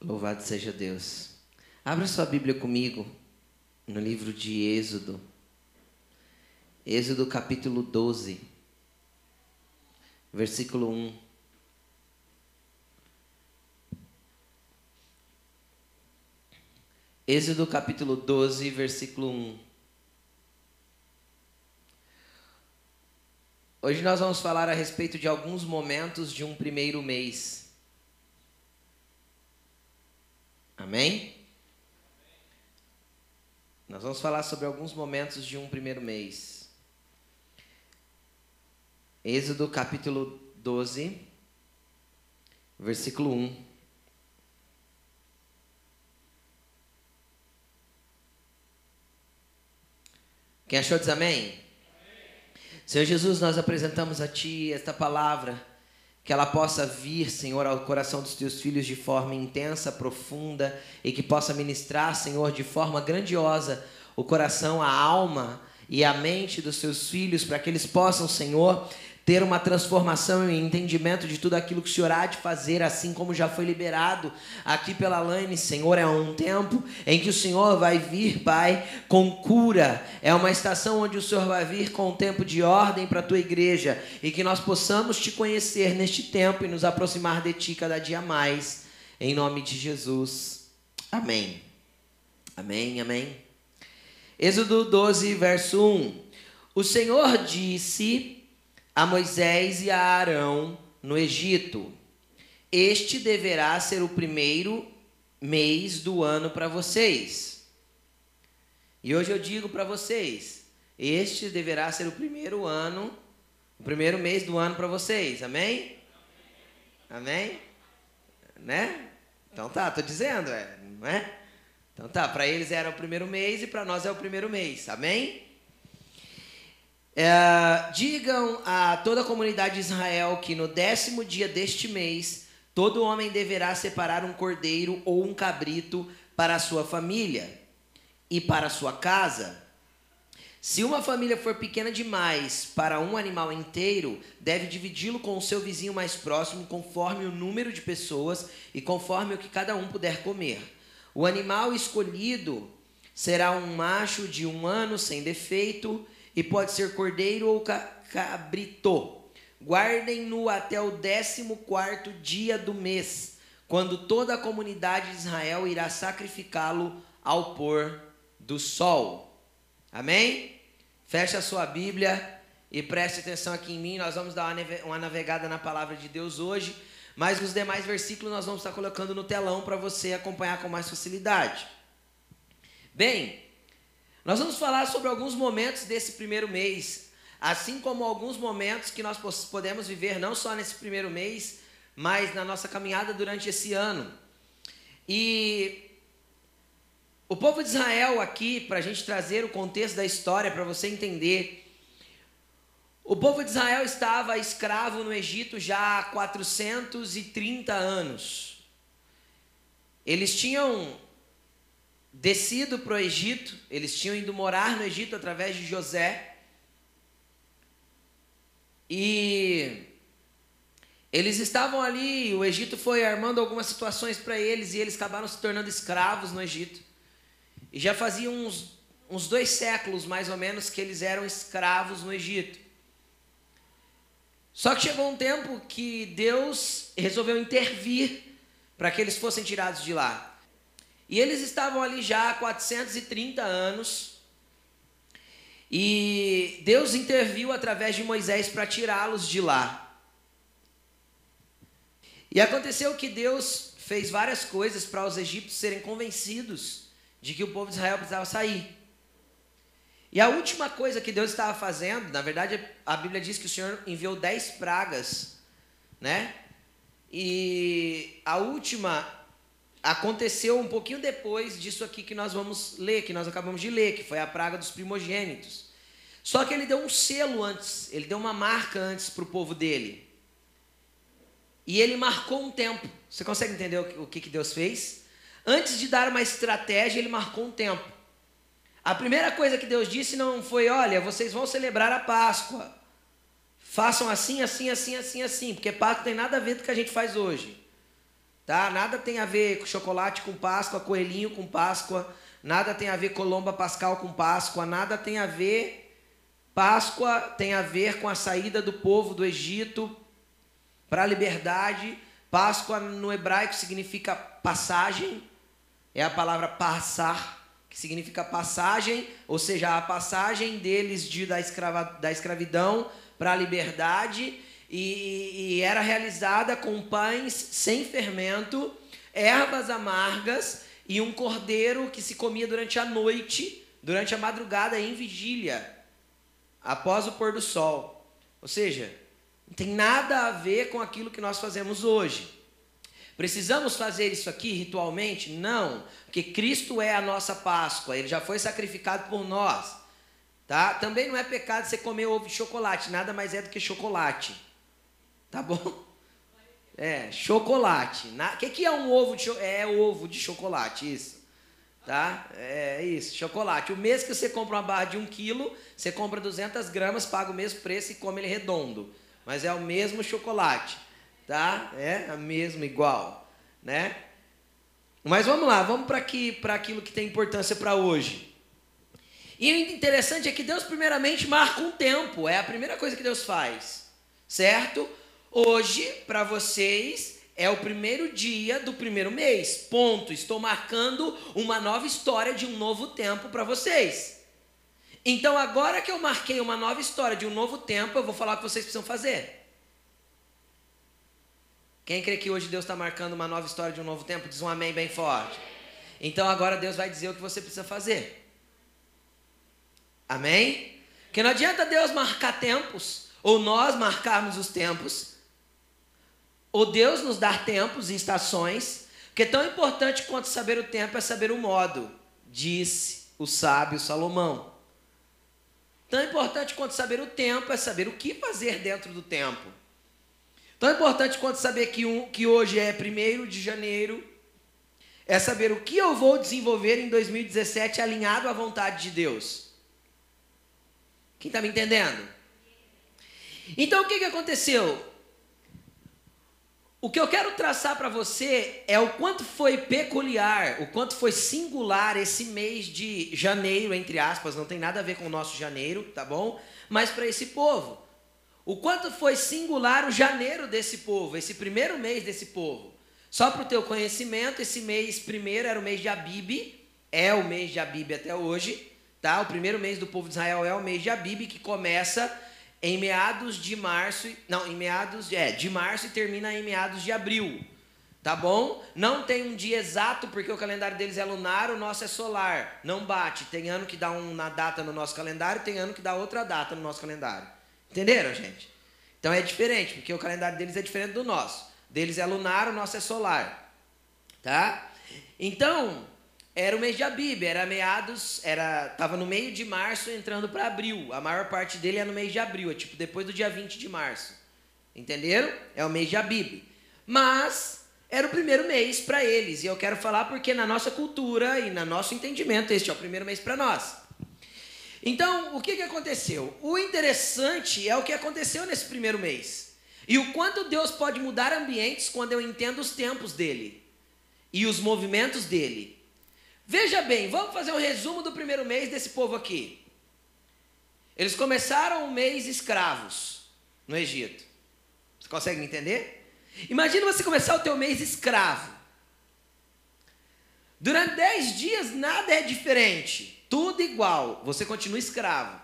Louvado seja Deus. Abra sua Bíblia comigo no livro de Êxodo. Êxodo capítulo 12, versículo 1. Êxodo capítulo 12, versículo 1. Hoje nós vamos falar a respeito de alguns momentos de um primeiro mês. Amém? Nós vamos falar sobre alguns momentos de um primeiro mês. Êxodo capítulo 12, versículo 1. Quem achou diz amém? Senhor Jesus, nós apresentamos a Ti esta palavra, que ela possa vir, Senhor, ao coração dos Teus filhos de forma intensa, profunda, e que possa ministrar, Senhor, de forma grandiosa o coração, a alma e a mente dos Seus filhos, para que eles possam, Senhor, ter uma transformação e entendimento de tudo aquilo que o Senhor há de fazer, assim como já foi liberado aqui pela Laine, Senhor. É um tempo em que o Senhor vai vir, Pai, com cura. É uma estação onde o Senhor vai vir com um tempo de ordem para a tua igreja e que nós possamos te conhecer neste tempo e nos aproximar de ti cada dia mais. Em nome de Jesus. Amém. Amém, amém. Êxodo 12, verso 1. O Senhor disse a Moisés e a Arão no Egito: Este deverá ser o primeiro mês do ano para vocês. E hoje eu digo para vocês: Este deverá ser o primeiro ano, o primeiro mês do ano para vocês. Amém? Amém? Né? Então tá, tô dizendo, é, não é? Então tá, para eles era o primeiro mês e para nós é o primeiro mês. Amém? É, digam a toda a comunidade de Israel que no décimo dia deste mês, todo homem deverá separar um cordeiro ou um cabrito para a sua família e para a sua casa. Se uma família for pequena demais para um animal inteiro, deve dividi-lo com o seu vizinho mais próximo, conforme o número de pessoas e conforme o que cada um puder comer. O animal escolhido será um macho de um ano sem defeito e pode ser cordeiro ou cabrito. Guardem-no até o décimo quarto dia do mês, quando toda a comunidade de Israel irá sacrificá-lo ao pôr do sol. Amém? Feche a sua Bíblia e preste atenção aqui em mim. Nós vamos dar uma navegada na palavra de Deus hoje, mas os demais versículos nós vamos estar colocando no telão para você acompanhar com mais facilidade. Bem, nós vamos falar sobre alguns momentos desse primeiro mês, assim como alguns momentos que nós podemos viver não só nesse primeiro mês, mas na nossa caminhada durante esse ano. E o povo de Israel aqui, para a gente trazer o contexto da história, para você entender, o povo de Israel estava escravo no Egito já há 430 anos. Eles tinham descido para o Egito, eles tinham ido morar no Egito através de José. E eles estavam ali, o Egito foi armando algumas situações para eles e eles acabaram se tornando escravos no Egito. E já fazia uns, uns dois séculos, mais ou menos, que eles eram escravos no Egito. Só que chegou um tempo que Deus resolveu intervir para que eles fossem tirados de lá. E eles estavam ali já há 430 anos. E Deus interviu através de Moisés para tirá-los de lá. E aconteceu que Deus fez várias coisas para os egípcios serem convencidos de que o povo de Israel precisava sair. E a última coisa que Deus estava fazendo, na verdade, a Bíblia diz que o Senhor enviou dez pragas, né? E a última aconteceu um pouquinho depois disso aqui que nós vamos ler, que nós acabamos de ler, que foi a praga dos primogênitos. Só que ele deu um selo antes, ele deu uma marca antes para o povo dele. E ele marcou um tempo. Você consegue entender o que, que Deus fez? Antes de dar uma estratégia, ele marcou um tempo. A primeira coisa que Deus disse não foi: olha, vocês vão celebrar a Páscoa. façam assim, assim, assim, assim, assim, porque Páscoa tem nada a ver com o que a gente faz hoje. Tá? Nada tem a ver com chocolate com Páscoa, coelhinho com Páscoa, nada tem a ver colomba pascal com Páscoa, nada tem a ver Páscoa tem a ver com a saída do povo do Egito para a liberdade. Páscoa no hebraico significa passagem, é a palavra passar, que significa passagem, ou seja, a passagem deles de, da, escrava, da escravidão para a liberdade, e, e era realizada com pães sem fermento, ervas amargas e um cordeiro que se comia durante a noite, durante a madrugada em vigília após o pôr do sol. Ou seja, não tem nada a ver com aquilo que nós fazemos hoje. Precisamos fazer isso aqui ritualmente? Não, porque Cristo é a nossa Páscoa, ele já foi sacrificado por nós. Tá? Também não é pecado você comer ovo de chocolate, nada mais é do que chocolate. Tá bom? É, chocolate. O que, que é um ovo de chocolate? É ovo de chocolate, isso. Tá? É isso, chocolate. O mês que você compra uma barra de 1 quilo, você compra 200 gramas, paga o mesmo preço e come ele redondo. Mas é o mesmo chocolate, tá? É a mesma, igual, né? Mas vamos lá, vamos para aqui, aquilo que tem importância para hoje. E o interessante é que Deus primeiramente marca um tempo, é a primeira coisa que Deus faz, certo? Hoje, para vocês, é o primeiro dia do primeiro mês. Ponto. Estou marcando uma nova história de um novo tempo para vocês. Então, agora que eu marquei uma nova história de um novo tempo, eu vou falar o que vocês precisam fazer. Quem crê que hoje Deus está marcando uma nova história de um novo tempo, diz um amém bem forte. Então, agora Deus vai dizer o que você precisa fazer. Amém? Porque não adianta Deus marcar tempos, ou nós marcarmos os tempos, ou Deus nos dar tempos e estações, porque tão importante quanto saber o tempo é saber o modo, disse o sábio Salomão. Tão importante quanto saber o tempo é saber o que fazer dentro do tempo. Tão importante quanto saber que, um, que hoje é 1 de janeiro é saber o que eu vou desenvolver em 2017 alinhado à vontade de Deus. Quem está me entendendo? Então o que, que aconteceu? O que eu quero traçar para você é o quanto foi peculiar, o quanto foi singular esse mês de janeiro, entre aspas, não tem nada a ver com o nosso janeiro, tá bom? Mas para esse povo. O quanto foi singular o janeiro desse povo, esse primeiro mês desse povo. Só para o teu conhecimento, esse mês primeiro era o mês de Abib, é o mês de Abib até hoje, tá? O primeiro mês do povo de Israel é o mês de Abib, que começa em meados de março, não, em meados, é, de março e termina em meados de abril. Tá bom? Não tem um dia exato, porque o calendário deles é lunar, o nosso é solar. Não bate. Tem ano que dá uma data no nosso calendário, tem ano que dá outra data no nosso calendário. Entenderam, gente? Então é diferente, porque o calendário deles é diferente do nosso. Deles é lunar, o nosso é solar. Tá? Então, era o mês de Abib, era meados, era tava no meio de março entrando para abril. A maior parte dele é no mês de abril, é tipo depois do dia 20 de março. Entenderam? É o mês de Abib. Mas era o primeiro mês para eles, e eu quero falar porque na nossa cultura e no nosso entendimento este é o primeiro mês para nós. Então, o que, que aconteceu? O interessante é o que aconteceu nesse primeiro mês. E o quanto Deus pode mudar ambientes quando eu entendo os tempos dele e os movimentos dele. Veja bem, vamos fazer um resumo do primeiro mês desse povo aqui. Eles começaram o mês escravos no Egito. Você consegue entender? Imagina você começar o teu mês escravo. Durante dez dias nada é diferente, tudo igual, você continua escravo.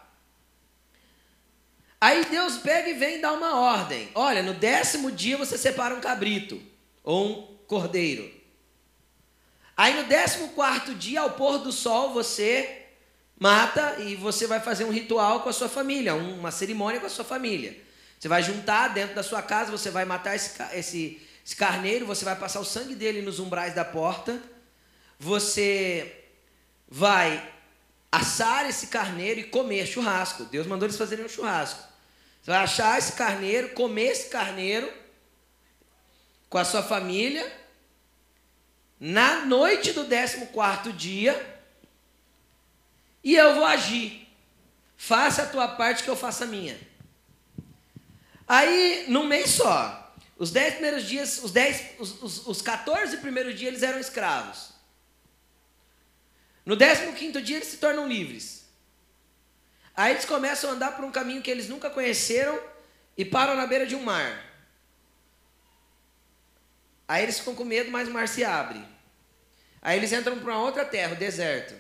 Aí Deus pega e vem dar uma ordem. Olha, no décimo dia você separa um cabrito ou um cordeiro. Aí no 14 dia, ao pôr do sol, você mata e você vai fazer um ritual com a sua família, uma cerimônia com a sua família. Você vai juntar dentro da sua casa, você vai matar esse, esse, esse carneiro, você vai passar o sangue dele nos umbrais da porta, você vai assar esse carneiro e comer churrasco. Deus mandou eles fazerem um churrasco. Você vai achar esse carneiro, comer esse carneiro com a sua família na noite do 14 dia, e eu vou agir. Faça a tua parte que eu faça a minha. Aí, num mês só, os dez primeiros dias, os, dez, os, os, os 14 primeiros dias eles eram escravos. No 15 dia eles se tornam livres. Aí eles começam a andar por um caminho que eles nunca conheceram e param na beira de um mar. Aí eles ficam com medo, mas o mar se abre. Aí eles entram para outra terra, o deserto.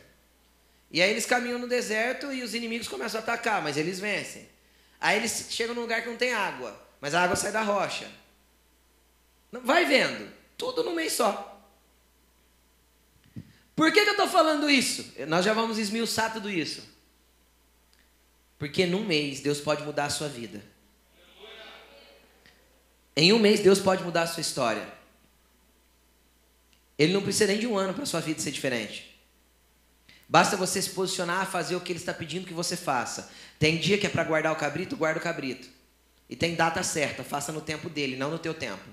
E aí eles caminham no deserto e os inimigos começam a atacar, mas eles vencem. Aí eles chegam num lugar que não tem água, mas a água sai da rocha. Vai vendo, tudo num mês só. Por que, que eu estou falando isso? Nós já vamos esmiuçar tudo isso. Porque num mês Deus pode mudar a sua vida. Em um mês Deus pode mudar a sua história. Ele não precisa nem de um ano para sua vida ser diferente. Basta você se posicionar a fazer o que ele está pedindo que você faça. Tem dia que é para guardar o cabrito, guarda o cabrito. E tem data certa, faça no tempo dele, não no teu tempo.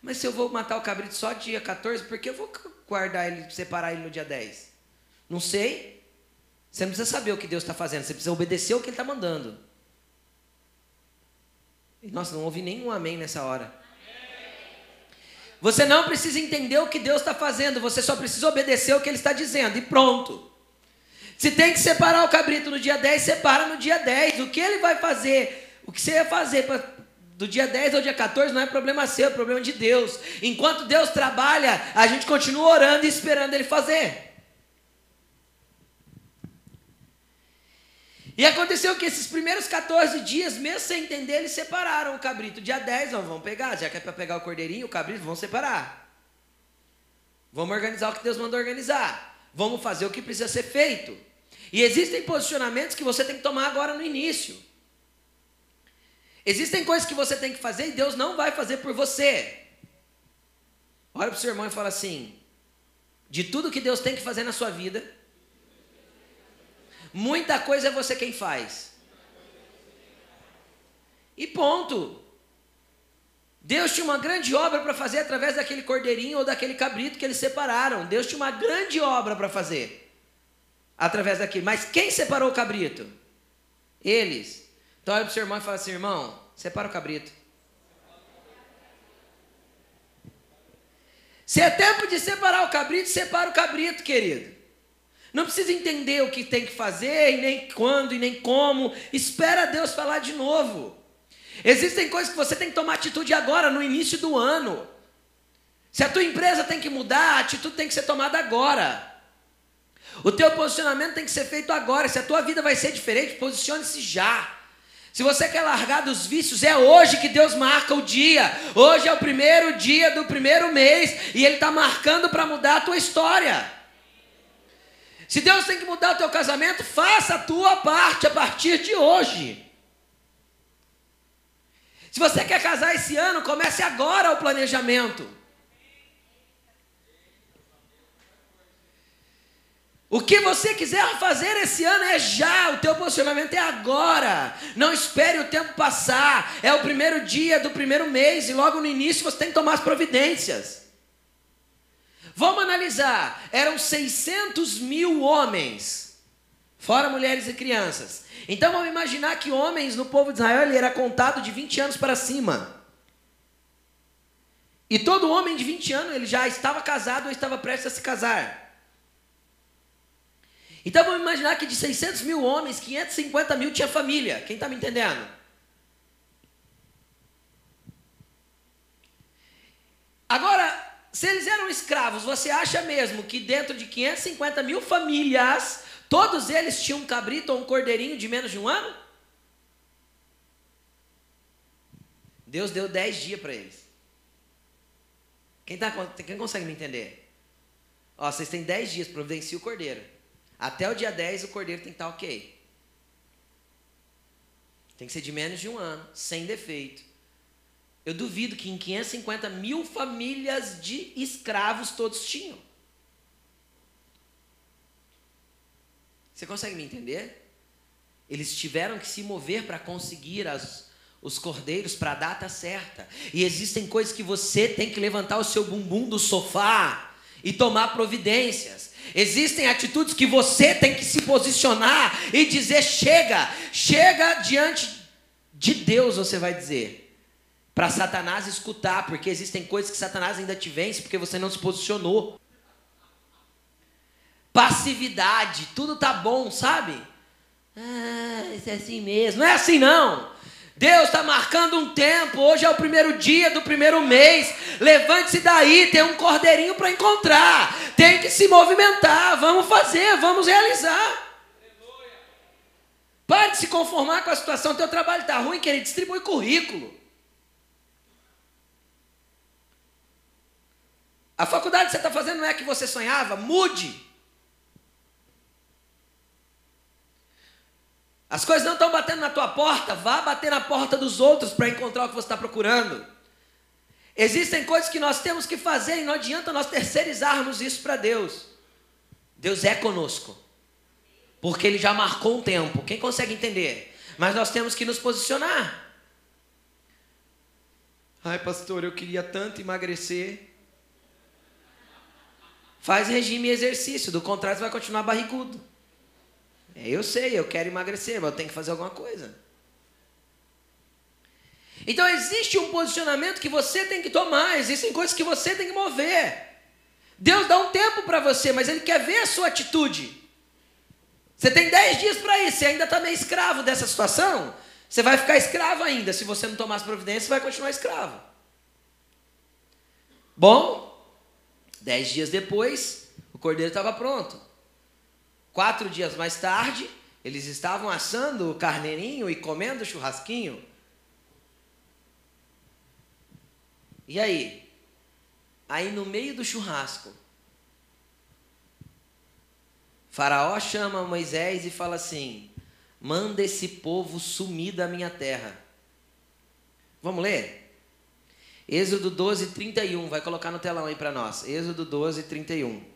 Mas se eu vou matar o cabrito só dia 14, por que eu vou guardar ele, separar ele no dia 10? Não sei. Você não precisa saber o que Deus está fazendo, você precisa obedecer o que Ele está mandando. Nossa, não ouvi nenhum amém nessa hora. Você não precisa entender o que Deus está fazendo, você só precisa obedecer o que Ele está dizendo, e pronto. Se tem que separar o cabrito no dia 10, separa no dia 10. O que ele vai fazer, o que você ia fazer pra, do dia 10 ao dia 14 não é problema seu, é problema de Deus. Enquanto Deus trabalha, a gente continua orando e esperando Ele fazer. E aconteceu que esses primeiros 14 dias, mesmo sem entender, eles separaram o cabrito. Dia 10, ó, vamos pegar, já que é para pegar o cordeirinho, o cabrito, vamos separar. Vamos organizar o que Deus mandou organizar. Vamos fazer o que precisa ser feito. E existem posicionamentos que você tem que tomar agora no início. Existem coisas que você tem que fazer e Deus não vai fazer por você. Olha para o seu irmão e fala assim: de tudo que Deus tem que fazer na sua vida, muita coisa é você quem faz. E ponto. Deus tinha uma grande obra para fazer através daquele cordeirinho ou daquele cabrito que eles separaram. Deus tinha uma grande obra para fazer através daquilo. Mas quem separou o cabrito? Eles. Então olha para o seu irmão e fala assim: irmão, separa o cabrito. Se é tempo de separar o cabrito, separa o cabrito, querido. Não precisa entender o que tem que fazer, e nem quando, e nem como. Espera Deus falar de novo. Existem coisas que você tem que tomar atitude agora, no início do ano. Se a tua empresa tem que mudar, a atitude tem que ser tomada agora. O teu posicionamento tem que ser feito agora. Se a tua vida vai ser diferente, posicione-se já. Se você quer largar dos vícios, é hoje que Deus marca o dia. Hoje é o primeiro dia do primeiro mês e Ele está marcando para mudar a tua história. Se Deus tem que mudar o teu casamento, faça a tua parte a partir de hoje. Se você quer casar esse ano, comece agora o planejamento. O que você quiser fazer esse ano é já, o teu posicionamento é agora. Não espere o tempo passar. É o primeiro dia do primeiro mês e logo no início você tem que tomar as providências. Vamos analisar. Eram 600 mil homens, fora mulheres e crianças. Então vamos imaginar que homens no povo de Israel ele era contado de 20 anos para cima. E todo homem de 20 anos ele já estava casado ou estava prestes a se casar. Então vamos imaginar que de 600 mil homens, 550 mil tinha família. Quem está me entendendo? Agora, se eles eram escravos, você acha mesmo que dentro de 550 mil famílias, todos eles tinham um cabrito ou um cordeirinho de menos de um ano? Deus deu 10 dias para eles. Quem, tá, quem consegue me entender? Ó, vocês têm 10 dias, providencie o cordeiro. Até o dia 10 o cordeiro tem que estar ok. Tem que ser de menos de um ano, sem defeito. Eu duvido que em 550 mil famílias de escravos todos tinham. Você consegue me entender? Eles tiveram que se mover para conseguir as, os cordeiros para a data certa. E existem coisas que você tem que levantar o seu bumbum do sofá e tomar providências. Existem atitudes que você tem que se posicionar e dizer: chega, chega diante de Deus você vai dizer. Para Satanás escutar, porque existem coisas que Satanás ainda te vence porque você não se posicionou. Passividade, tudo tá bom, sabe? Ah, isso é assim mesmo. Não é assim não. Deus está marcando um tempo. Hoje é o primeiro dia do primeiro mês. Levante-se daí. Tem um cordeirinho para encontrar. Tem que se movimentar. Vamos fazer, vamos realizar. Pare de se conformar com a situação. Teu trabalho está ruim, querido. Distribui currículo. A faculdade que você está fazendo não é a que você sonhava? Mude. As coisas não estão batendo na tua porta, vá bater na porta dos outros para encontrar o que você está procurando. Existem coisas que nós temos que fazer e não adianta nós terceirizarmos isso para Deus. Deus é conosco, porque Ele já marcou um tempo. Quem consegue entender? Mas nós temos que nos posicionar. Ai, pastor, eu queria tanto emagrecer. Faz regime e exercício, do contrário, você vai continuar barrigudo. É, eu sei, eu quero emagrecer, mas eu tenho que fazer alguma coisa. Então existe um posicionamento que você tem que tomar, existem coisas que você tem que mover. Deus dá um tempo para você, mas Ele quer ver a sua atitude. Você tem dez dias para isso, você ainda está meio escravo dessa situação, você vai ficar escravo ainda. Se você não tomar as providências, você vai continuar escravo. Bom, dez dias depois, o cordeiro estava pronto. Quatro dias mais tarde, eles estavam assando o carneirinho e comendo o churrasquinho. E aí? Aí no meio do churrasco, Faraó chama Moisés e fala assim: manda esse povo sumir da minha terra. Vamos ler? Êxodo 12, 31. Vai colocar no telão aí para nós. Êxodo 12, 31.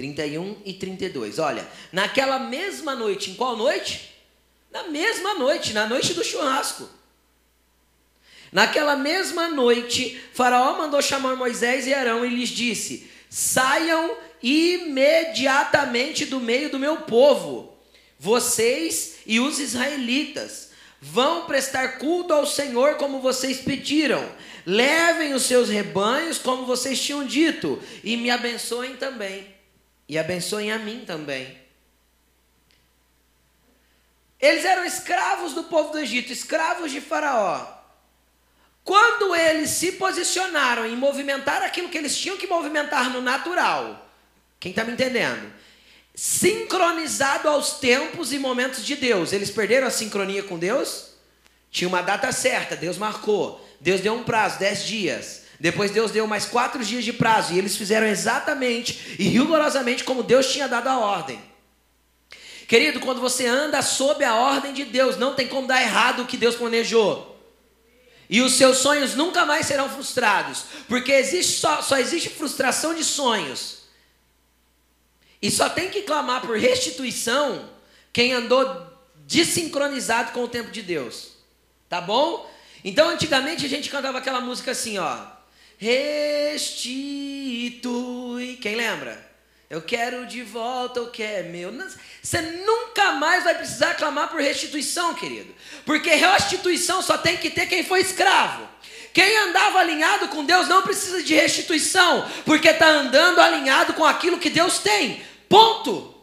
31 e 32. Olha, naquela mesma noite, em qual noite? Na mesma noite, na noite do churrasco. Naquela mesma noite, Faraó mandou chamar Moisés e Arão e lhes disse: Saiam imediatamente do meio do meu povo, vocês e os israelitas. Vão prestar culto ao Senhor como vocês pediram. Levem os seus rebanhos como vocês tinham dito, e me abençoem também e abençoem a mim também. Eles eram escravos do povo do Egito, escravos de Faraó. Quando eles se posicionaram em movimentar aquilo que eles tinham que movimentar no natural, quem está me entendendo? Sincronizado aos tempos e momentos de Deus. Eles perderam a sincronia com Deus? Tinha uma data certa, Deus marcou. Deus deu um prazo, dez dias. Depois Deus deu mais quatro dias de prazo e eles fizeram exatamente e rigorosamente como Deus tinha dado a ordem. Querido, quando você anda sob a ordem de Deus, não tem como dar errado o que Deus planejou. E os seus sonhos nunca mais serão frustrados, porque existe só, só existe frustração de sonhos. E só tem que clamar por restituição quem andou desincronizado com o tempo de Deus. Tá bom? Então, antigamente a gente cantava aquela música assim, ó restitui. Quem lembra? Eu quero de volta o que é meu. Você nunca mais vai precisar clamar por restituição, querido. Porque restituição só tem que ter quem foi escravo. Quem andava alinhado com Deus não precisa de restituição, porque está andando alinhado com aquilo que Deus tem. Ponto.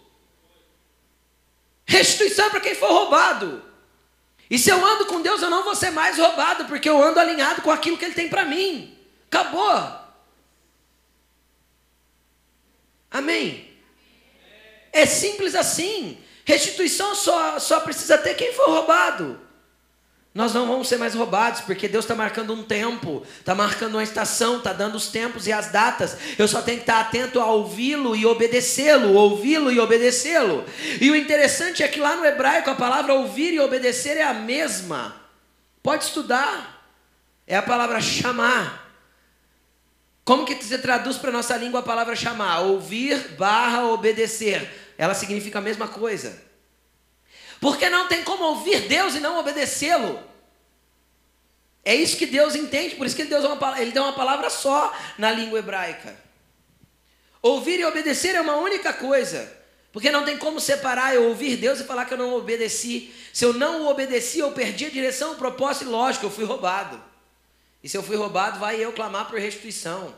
Restituição é para quem foi roubado. E se eu ando com Deus, eu não vou ser mais roubado, porque eu ando alinhado com aquilo que Ele tem para mim. Acabou. Amém? É simples assim. Restituição só, só precisa ter quem foi roubado. Nós não vamos ser mais roubados, porque Deus está marcando um tempo, está marcando uma estação, está dando os tempos e as datas. Eu só tenho que estar atento a ouvi-lo e obedecê-lo, ouvi-lo e obedecê-lo. E o interessante é que lá no hebraico a palavra ouvir e obedecer é a mesma. Pode estudar. É a palavra chamar. Como que você traduz para a nossa língua a palavra chamar? Ouvir barra obedecer. Ela significa a mesma coisa. Porque não tem como ouvir Deus e não obedecê-lo. É isso que Deus entende, por isso que ele deu, uma, ele deu uma palavra só na língua hebraica. Ouvir e obedecer é uma única coisa. Porque não tem como separar eu ouvir Deus e falar que eu não obedeci. Se eu não obedeci, eu perdi a direção, o propósito e lógico, eu fui roubado. E se eu fui roubado, vai eu clamar por restituição.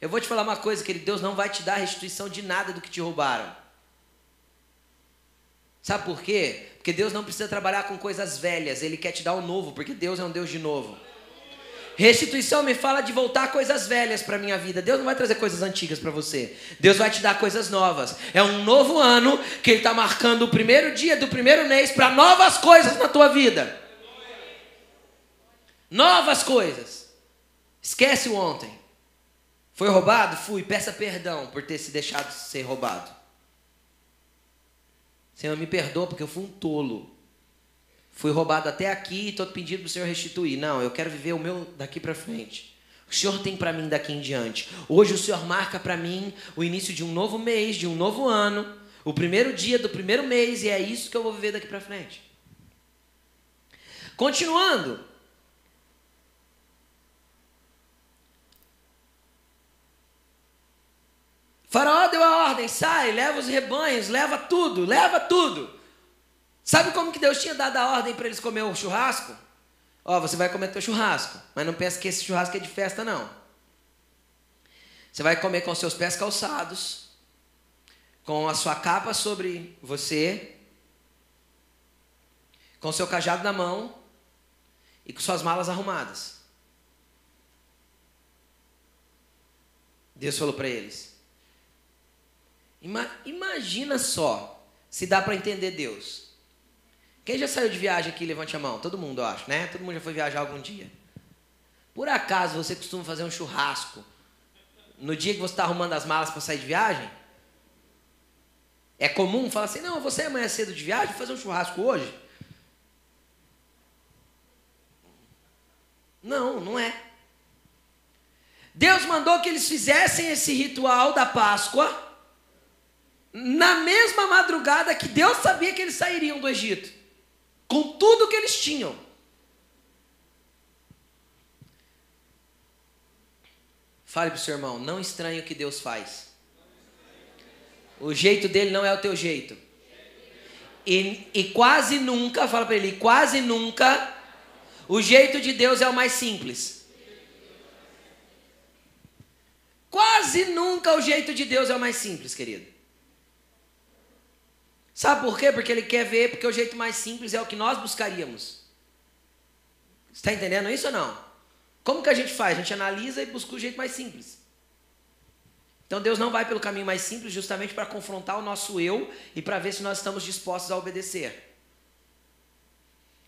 Eu vou te falar uma coisa, querido, Deus não vai te dar restituição de nada do que te roubaram. Sabe por quê? Porque Deus não precisa trabalhar com coisas velhas, Ele quer te dar o novo, porque Deus é um Deus de novo. Restituição me fala de voltar coisas velhas para minha vida. Deus não vai trazer coisas antigas para você. Deus vai te dar coisas novas. É um novo ano que Ele está marcando o primeiro dia do primeiro mês para novas coisas na tua vida. Novas coisas. Esquece o ontem. Foi roubado? Fui. Peça perdão por ter se deixado ser roubado. Senhor, me perdoa porque eu fui um tolo. Fui roubado até aqui e estou pedindo para o Senhor restituir. Não, eu quero viver o meu daqui para frente. O Senhor tem para mim daqui em diante. Hoje o Senhor marca para mim o início de um novo mês, de um novo ano, o primeiro dia do primeiro mês, e é isso que eu vou viver daqui para frente. Continuando. Faraó deu a ordem: sai, leva os rebanhos, leva tudo, leva tudo. Sabe como que Deus tinha dado a ordem para eles comer o churrasco? Ó, você vai comer teu churrasco, mas não pensa que esse churrasco é de festa, não. Você vai comer com seus pés calçados, com a sua capa sobre você, com seu cajado na mão e com suas malas arrumadas. Deus falou para eles: Imagina só se dá para entender Deus. Quem já saiu de viagem aqui, levante a mão. Todo mundo, eu acho, né? Todo mundo já foi viajar algum dia. Por acaso você costuma fazer um churrasco no dia que você está arrumando as malas para sair de viagem? É comum falar assim: não, você amanhã cedo de viagem, vou fazer um churrasco hoje? Não, não é. Deus mandou que eles fizessem esse ritual da Páscoa na mesma madrugada que Deus sabia que eles sairiam do Egito, com tudo que eles tinham. Fale para o seu irmão, não estranhe o que Deus faz. O jeito dele não é o teu jeito. E, e quase nunca, fala para ele, quase nunca, o jeito de Deus é o mais simples. Quase nunca o jeito de Deus é o mais simples, querido. Sabe por quê? Porque ele quer ver, porque o jeito mais simples é o que nós buscaríamos. Está entendendo isso ou não? Como que a gente faz? A gente analisa e busca o jeito mais simples. Então Deus não vai pelo caminho mais simples justamente para confrontar o nosso eu e para ver se nós estamos dispostos a obedecer.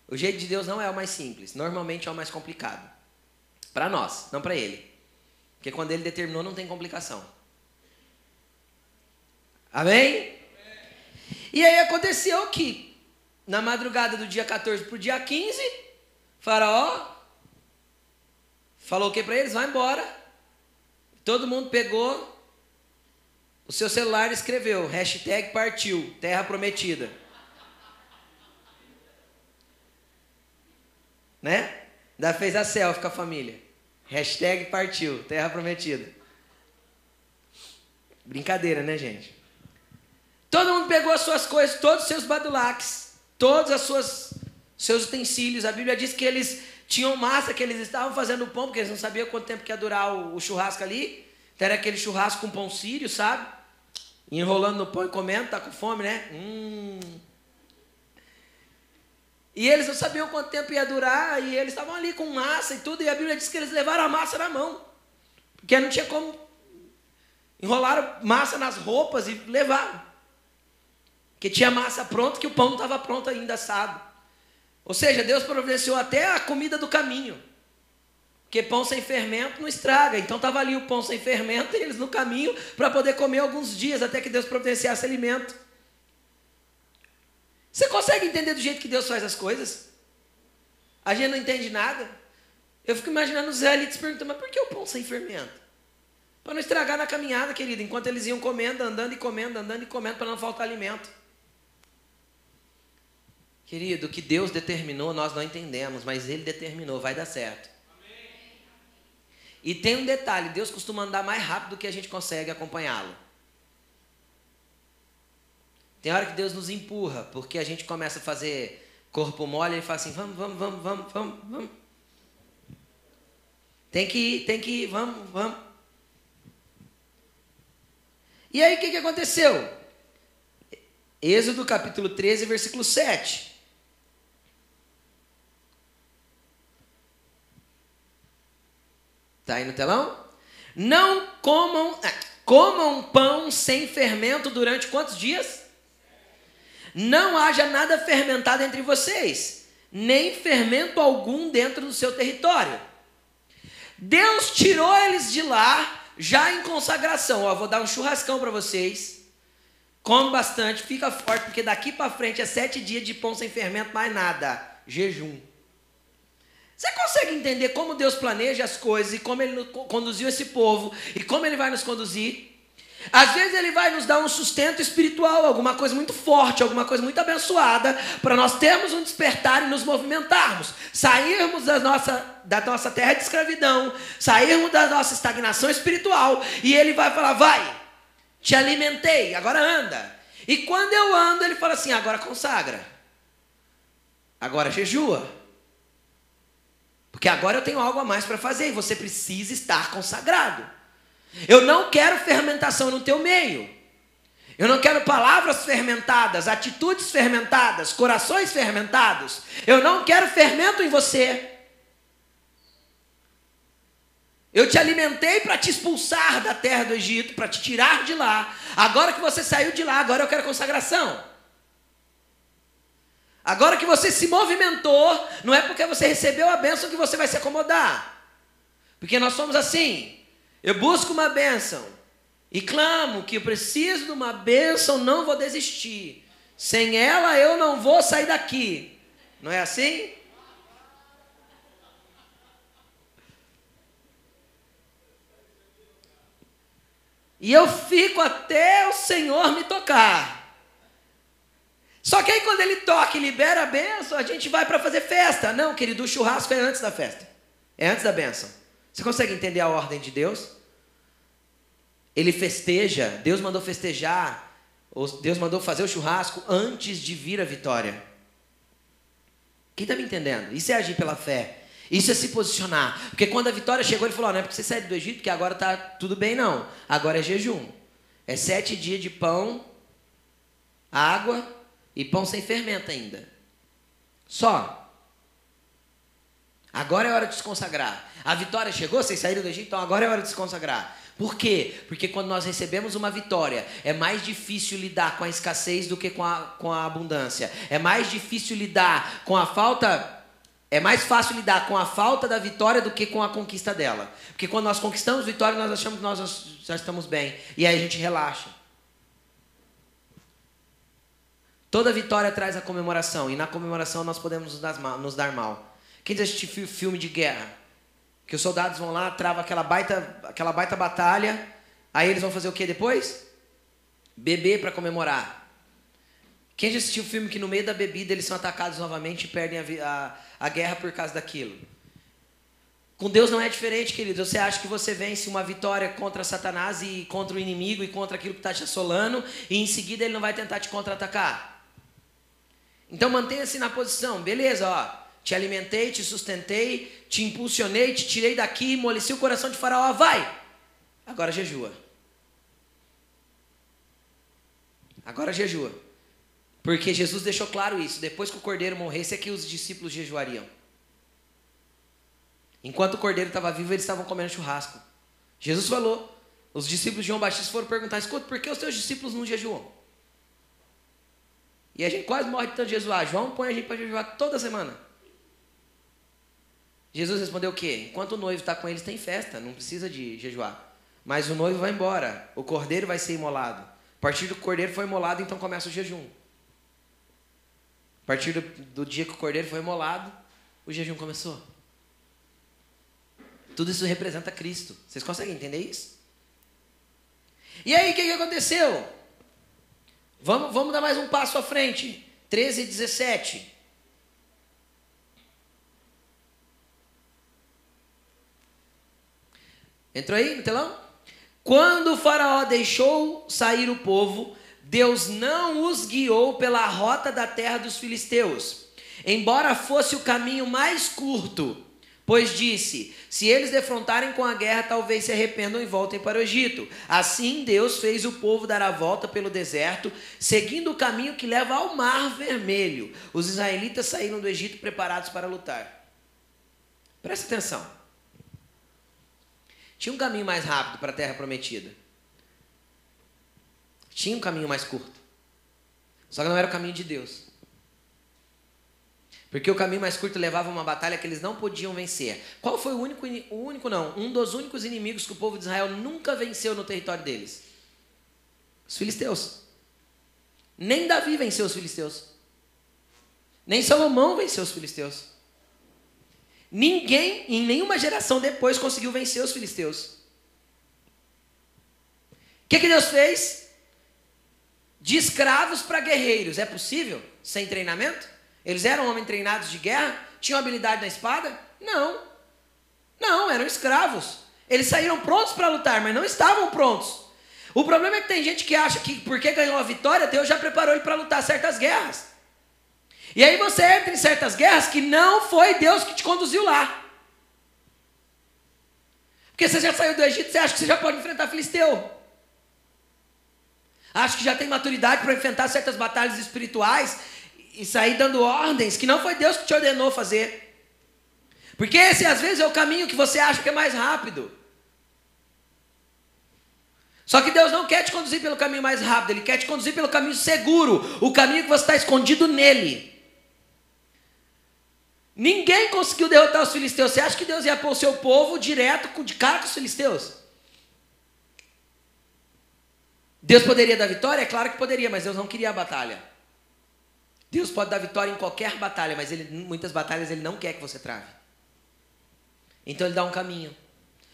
O jeito de Deus não é o mais simples, normalmente é o mais complicado. Para nós, não para ele. Porque quando ele determinou não tem complicação. Amém? E aí aconteceu que, na madrugada do dia 14 para o dia 15, Faraó falou o que para eles? Vai embora. Todo mundo pegou o seu celular e escreveu: hashtag partiu, terra prometida. Né? Ainda fez a selfie com a família. Hashtag partiu, terra prometida. Brincadeira, né, gente? Todo mundo pegou as suas coisas, todos os seus badulaques, todos os seus utensílios. A Bíblia diz que eles tinham massa, que eles estavam fazendo pão, porque eles não sabiam quanto tempo que ia durar o, o churrasco ali. Então era aquele churrasco com pão sírio, sabe? Enrolando no pão e comendo, tá com fome, né? Hum. E eles não sabiam quanto tempo ia durar, e eles estavam ali com massa e tudo, e a Bíblia diz que eles levaram a massa na mão. Porque não tinha como. Enrolaram massa nas roupas e levaram que tinha massa pronta, que o pão não estava pronto ainda assado. Ou seja, Deus providenciou até a comida do caminho. Porque pão sem fermento não estraga. Então estava ali o pão sem fermento e eles no caminho para poder comer alguns dias até que Deus providenciasse alimento. Você consegue entender do jeito que Deus faz as coisas? A gente não entende nada. Eu fico imaginando os israelitas perguntando, mas por que o pão sem fermento? Para não estragar na caminhada, querido, enquanto eles iam comendo, andando e comendo, andando e comendo, para não faltar alimento. Querido, o que Deus determinou nós não entendemos, mas Ele determinou, vai dar certo. Amém. E tem um detalhe: Deus costuma andar mais rápido do que a gente consegue acompanhá-lo. Tem hora que Deus nos empurra, porque a gente começa a fazer corpo mole e fala assim: vamos, vamos, vamos, vamos, vamos, vamos. Tem que ir, tem que ir, vamos, vamos. E aí o que, que aconteceu? Êxodo capítulo 13, versículo 7. Está aí no telão? Não comam, ah, comam pão sem fermento durante quantos dias? Não haja nada fermentado entre vocês, nem fermento algum dentro do seu território. Deus tirou eles de lá já em consagração. Ó, vou dar um churrascão para vocês. Come bastante, fica forte, porque daqui para frente é sete dias de pão sem fermento, mais nada. Jejum. Você consegue entender como Deus planeja as coisas e como Ele conduziu esse povo e como Ele vai nos conduzir? Às vezes Ele vai nos dar um sustento espiritual, alguma coisa muito forte, alguma coisa muito abençoada, para nós termos um despertar e nos movimentarmos, sairmos da nossa, da nossa terra de escravidão, sairmos da nossa estagnação espiritual, e Ele vai falar: vai, te alimentei, agora anda. E quando eu ando, Ele fala assim: agora consagra, agora jejua. Porque agora eu tenho algo a mais para fazer e você precisa estar consagrado. Eu não quero fermentação no teu meio. Eu não quero palavras fermentadas, atitudes fermentadas, corações fermentados. Eu não quero fermento em você. Eu te alimentei para te expulsar da terra do Egito, para te tirar de lá. Agora que você saiu de lá, agora eu quero consagração. Agora que você se movimentou, não é porque você recebeu a bênção que você vai se acomodar. Porque nós somos assim. Eu busco uma bênção e clamo que eu preciso de uma bênção, não vou desistir. Sem ela eu não vou sair daqui. Não é assim? E eu fico até o Senhor me tocar. Só que aí quando ele toca e libera a benção, a gente vai para fazer festa. Não, querido, o churrasco é antes da festa. É antes da benção. Você consegue entender a ordem de Deus? Ele festeja, Deus mandou festejar, Deus mandou fazer o churrasco antes de vir a vitória. Quem está me entendendo? Isso é agir pela fé. Isso é se posicionar. Porque quando a vitória chegou, ele falou: não é porque você saiu do Egito que agora está tudo bem, não. Agora é jejum. É sete dias de pão, água e pão sem fermento ainda. Só. Agora é hora de se consagrar. A vitória chegou, vocês saíram do Egito, então agora é hora de se consagrar. Por quê? Porque quando nós recebemos uma vitória, é mais difícil lidar com a escassez do que com a, com a abundância. É mais difícil lidar com a falta. É mais fácil lidar com a falta da vitória do que com a conquista dela. Porque quando nós conquistamos vitória, nós achamos que nós já estamos bem. E aí a gente relaxa. Toda vitória traz a comemoração, e na comemoração nós podemos nos dar mal. Quem já assistiu filme de guerra? Que os soldados vão lá, travam aquela baita, aquela baita batalha, aí eles vão fazer o que depois? Beber para comemorar. Quem já assistiu filme que no meio da bebida eles são atacados novamente e perdem a, a, a guerra por causa daquilo? Com Deus não é diferente, querido. Você acha que você vence uma vitória contra Satanás e contra o inimigo e contra aquilo que está te assolando, e em seguida ele não vai tentar te contra-atacar? Então mantenha-se na posição, beleza, ó. Te alimentei, te sustentei, te impulsionei, te tirei daqui, moleci o coração de Faraó, vai! Agora jejua. Agora jejua. Porque Jesus deixou claro isso. Depois que o cordeiro morresse, é que os discípulos jejuariam. Enquanto o cordeiro estava vivo, eles estavam comendo churrasco. Jesus falou. Os discípulos de João Batista foram perguntar: escuta, por que os teus discípulos não jejuam? E a gente quase morre de tanto jejuar. João põe a gente para jejuar toda semana. Jesus respondeu o quê? Enquanto o noivo está com eles, tem festa, não precisa de jejuar. Mas o noivo vai embora, o cordeiro vai ser imolado. A partir do cordeiro foi imolado, então começa o jejum. A partir do, do dia que o cordeiro foi imolado, o jejum começou. Tudo isso representa Cristo. Vocês conseguem entender isso? E aí, o que, que aconteceu? Vamos, vamos dar mais um passo à frente. 13 e 17. Entrou aí no telão? Quando o faraó deixou sair o povo, Deus não os guiou pela rota da terra dos filisteus, embora fosse o caminho mais curto, pois disse: se eles defrontarem com a guerra, talvez se arrependam e voltem para o Egito. Assim, Deus fez o povo dar a volta pelo deserto, seguindo o caminho que leva ao Mar Vermelho. Os israelitas saíram do Egito preparados para lutar. Presta atenção. Tinha um caminho mais rápido para a terra prometida. Tinha um caminho mais curto. Só que não era o caminho de Deus. Porque o caminho mais curto levava a uma batalha que eles não podiam vencer. Qual foi o único, o único não, um dos únicos inimigos que o povo de Israel nunca venceu no território deles? Os filisteus. Nem Davi venceu os filisteus. Nem Salomão venceu os filisteus. Ninguém, em nenhuma geração depois, conseguiu vencer os filisteus. O que, que Deus fez? de escravos para guerreiros. É possível sem treinamento? Eles eram homens treinados de guerra? Tinham habilidade na espada? Não. Não, eram escravos. Eles saíram prontos para lutar, mas não estavam prontos. O problema é que tem gente que acha que porque ganhou a vitória, Deus já preparou ele para lutar certas guerras. E aí você entra em certas guerras que não foi Deus que te conduziu lá. Porque você já saiu do Egito, você acha que você já pode enfrentar Filisteu. Acho que já tem maturidade para enfrentar certas batalhas espirituais e sair dando ordens que não foi Deus que te ordenou fazer. Porque esse às vezes é o caminho que você acha que é mais rápido. Só que Deus não quer te conduzir pelo caminho mais rápido, Ele quer te conduzir pelo caminho seguro, o caminho que você está escondido nele. Ninguém conseguiu derrotar os filisteus. Você acha que Deus ia pôr o seu povo direto de cara com os filisteus? Deus poderia dar vitória? É claro que poderia, mas Deus não queria a batalha. Deus pode dar vitória em qualquer batalha, mas ele, muitas batalhas ele não quer que você trave. Então ele dá um caminho.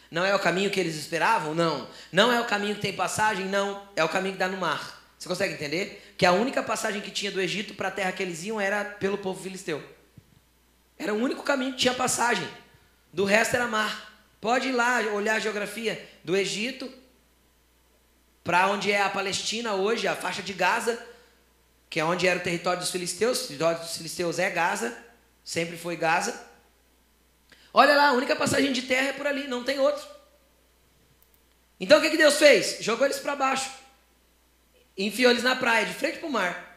Não é o caminho que eles esperavam? Não. Não é o caminho que tem passagem? Não. É o caminho que dá no mar. Você consegue entender? Que a única passagem que tinha do Egito para a terra que eles iam era pelo povo filisteu. Era o único caminho que tinha passagem. Do resto era mar. Pode ir lá olhar a geografia do Egito para onde é a Palestina hoje, a faixa de Gaza, que é onde era o território dos filisteus. O território dos filisteus é Gaza, sempre foi Gaza. Olha lá, a única passagem de terra é por ali, não tem outro. Então o que, que Deus fez? Jogou eles para baixo. Enfiou eles na praia, de frente para o mar.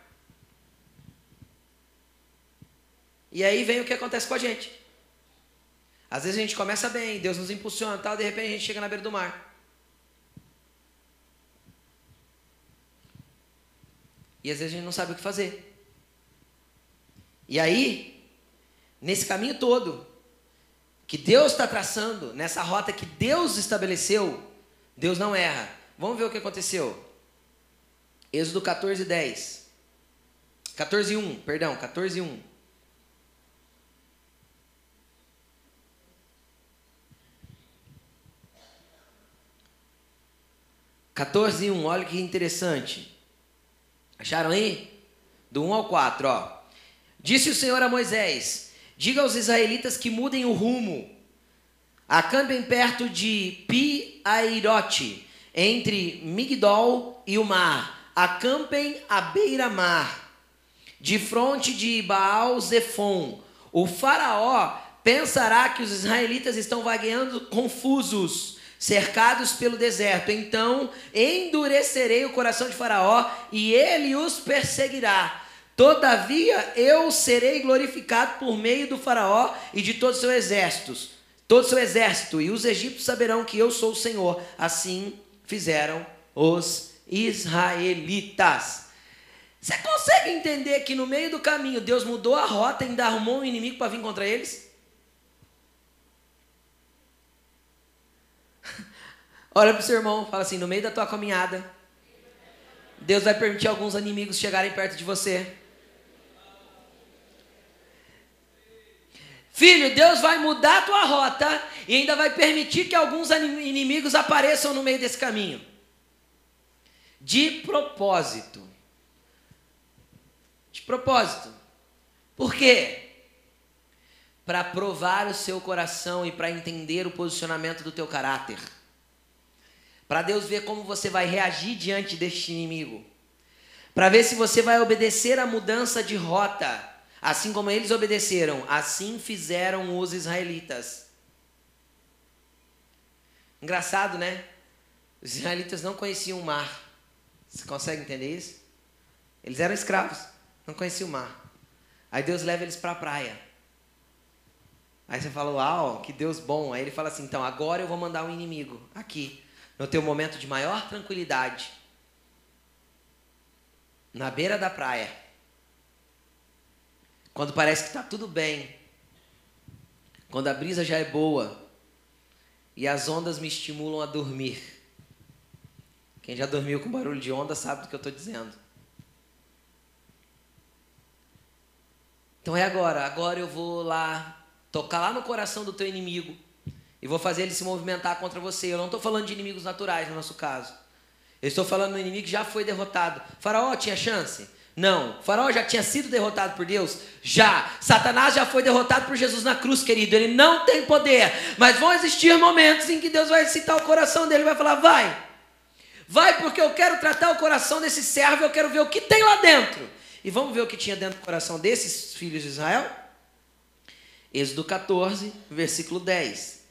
E aí vem o que acontece com a gente. Às vezes a gente começa bem, Deus nos impulsiona tal, de repente a gente chega na beira do mar. E às vezes a gente não sabe o que fazer. E aí, nesse caminho todo, que Deus está traçando, nessa rota que Deus estabeleceu, Deus não erra. Vamos ver o que aconteceu. Êxodo 14, 10. 14, 1, perdão, 14, 1. Quatorze e um, olha que interessante. Acharam aí? Do 1 ao 4, ó. Disse o Senhor a Moisés: Diga aos israelitas que mudem o rumo. Acampem perto de Pi-Airote, entre Migdol e o mar. Acampem à beira-mar, de fronte de Baal-Zephon. O faraó pensará que os israelitas estão vagueando confusos cercados pelo deserto. Então endurecerei o coração de Faraó e ele os perseguirá. Todavia eu serei glorificado por meio do Faraó e de todos os seus exércitos, todo o seu exército, e os egípcios saberão que eu sou o Senhor. Assim fizeram os israelitas. Você consegue entender que no meio do caminho Deus mudou a rota e ainda arrumou um inimigo para vir contra eles? Olha para o seu irmão, fala assim: no meio da tua caminhada, Deus vai permitir alguns inimigos chegarem perto de você. Filho, Deus vai mudar a tua rota e ainda vai permitir que alguns inimigos apareçam no meio desse caminho. De propósito. De propósito. Por quê? Para provar o seu coração e para entender o posicionamento do teu caráter para Deus ver como você vai reagir diante deste inimigo. para ver se você vai obedecer a mudança de rota. Assim como eles obedeceram, assim fizeram os israelitas. Engraçado, né? Os israelitas não conheciam o mar. Você consegue entender isso? Eles eram escravos, não conheciam o mar. Aí Deus leva eles para a praia. Aí você fala, uau, que Deus bom. Aí ele fala assim: então agora eu vou mandar um inimigo aqui, no teu momento de maior tranquilidade, na beira da praia, quando parece que está tudo bem, quando a brisa já é boa e as ondas me estimulam a dormir. Quem já dormiu com barulho de onda sabe do que eu estou dizendo. Então é agora, agora eu vou lá tocar lá no coração do teu inimigo e vou fazer ele se movimentar contra você. Eu não estou falando de inimigos naturais no nosso caso. Eu estou falando do inimigo que já foi derrotado. Faraó tinha chance? Não. Faraó já tinha sido derrotado por Deus? Já. Satanás já foi derrotado por Jesus na cruz, querido. Ele não tem poder. Mas vão existir momentos em que Deus vai excitar o coração dele vai falar: vai. Vai porque eu quero tratar o coração desse servo, eu quero ver o que tem lá dentro. E vamos ver o que tinha dentro do coração desses filhos de Israel? Êxodo 14, versículo 10.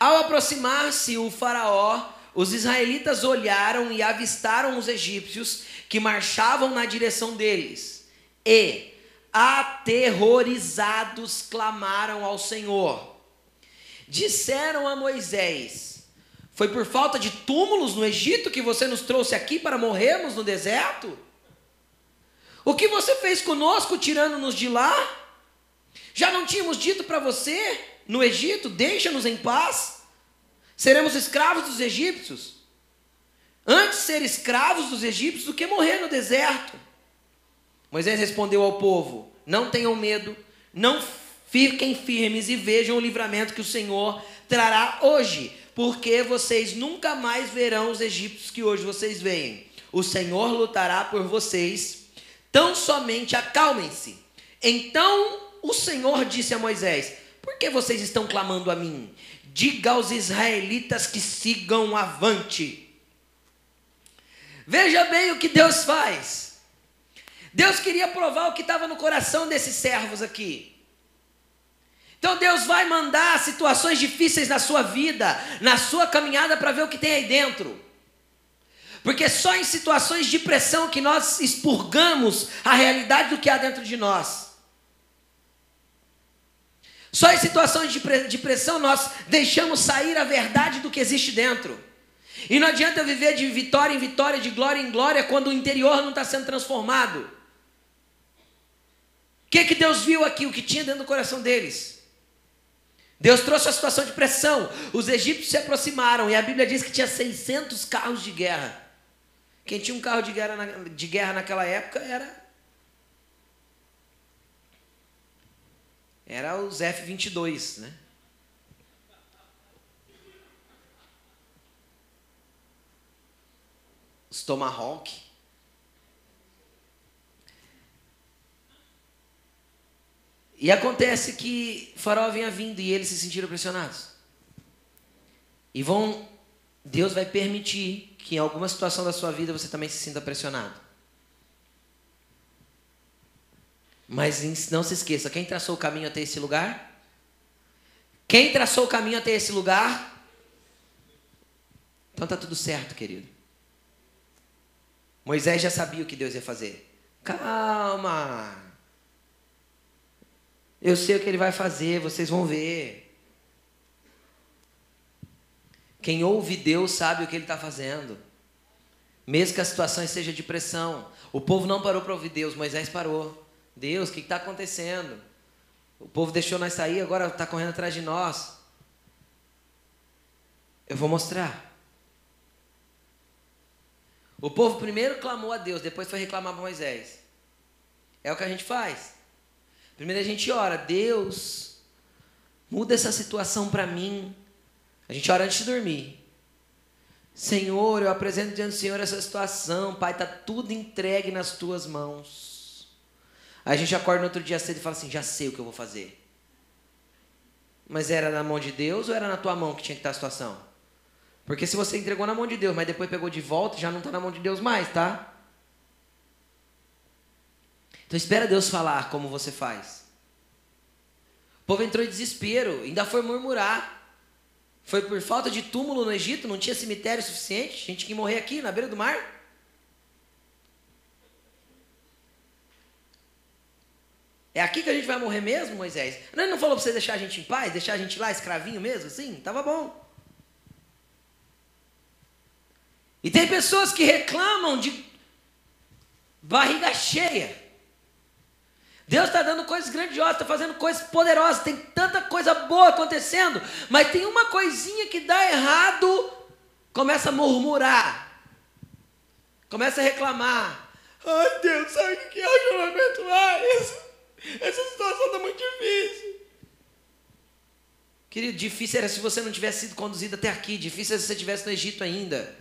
Ao aproximar-se o Faraó, os israelitas olharam e avistaram os egípcios que marchavam na direção deles. E, aterrorizados, clamaram ao Senhor. Disseram a Moisés: Foi por falta de túmulos no Egito que você nos trouxe aqui para morrermos no deserto? O que você fez conosco tirando-nos de lá? Já não tínhamos dito para você no Egito: deixa-nos em paz? Seremos escravos dos egípcios? Antes ser escravos dos egípcios do que morrer no deserto. Moisés respondeu ao povo: Não tenham medo, não fiquem firmes e vejam o livramento que o Senhor trará hoje, porque vocês nunca mais verão os egípcios que hoje vocês veem. O Senhor lutará por vocês Tão somente acalmem-se. Então o Senhor disse a Moisés: Por que vocês estão clamando a mim? Diga aos israelitas que sigam avante. Veja bem o que Deus faz. Deus queria provar o que estava no coração desses servos aqui. Então Deus vai mandar situações difíceis na sua vida, na sua caminhada, para ver o que tem aí dentro. Porque só em situações de pressão que nós expurgamos a realidade do que há dentro de nós. Só em situações de pressão nós deixamos sair a verdade do que existe dentro. E não adianta viver de vitória em vitória, de glória em glória, quando o interior não está sendo transformado. O que, que Deus viu aqui? O que tinha dentro do coração deles? Deus trouxe a situação de pressão. Os egípcios se aproximaram e a Bíblia diz que tinha 600 carros de guerra. Quem tinha um carro de guerra, na, de guerra naquela época era. Era os F-22, né? Os Tomahawk. E acontece que Faraó vinha vindo e eles se sentiram pressionados. E vão. Deus vai permitir que em alguma situação da sua vida você também se sinta pressionado. Mas não se esqueça, quem traçou o caminho até esse lugar? Quem traçou o caminho até esse lugar? Então tá tudo certo, querido. Moisés já sabia o que Deus ia fazer. Calma. Eu sei o que ele vai fazer, vocês vão ver. Quem ouve Deus sabe o que Ele está fazendo. Mesmo que a situação esteja de pressão. O povo não parou para ouvir Deus, Moisés parou. Deus, o que está acontecendo? O povo deixou nós sair, agora está correndo atrás de nós. Eu vou mostrar. O povo primeiro clamou a Deus, depois foi reclamar para Moisés. É o que a gente faz. Primeiro a gente ora, Deus, muda essa situação para mim. A gente ora antes de dormir. Senhor, eu apresento diante do Senhor essa situação. Pai, está tudo entregue nas tuas mãos. A gente acorda no outro dia cedo e fala assim: já sei o que eu vou fazer. Mas era na mão de Deus ou era na tua mão que tinha que estar a situação? Porque se você entregou na mão de Deus, mas depois pegou de volta, já não está na mão de Deus mais, tá? Então espera Deus falar como você faz. O povo entrou em desespero, ainda foi murmurar. Foi por falta de túmulo no Egito, não tinha cemitério suficiente, a gente que morrer aqui na beira do mar. É aqui que a gente vai morrer mesmo, Moisés? Não, ele não falou para você deixar a gente em paz, deixar a gente lá escravinho mesmo, assim? Tava bom. E tem pessoas que reclamam de barriga cheia. Deus está dando coisas grandiosas, está fazendo coisas poderosas, tem tanta coisa boa acontecendo, mas tem uma coisinha que dá errado, começa a murmurar, começa a reclamar. Ai Deus, sabe o que é o julgamento mais? Essa situação está muito difícil. Querido, difícil era se você não tivesse sido conduzido até aqui, difícil era se você estivesse no Egito ainda.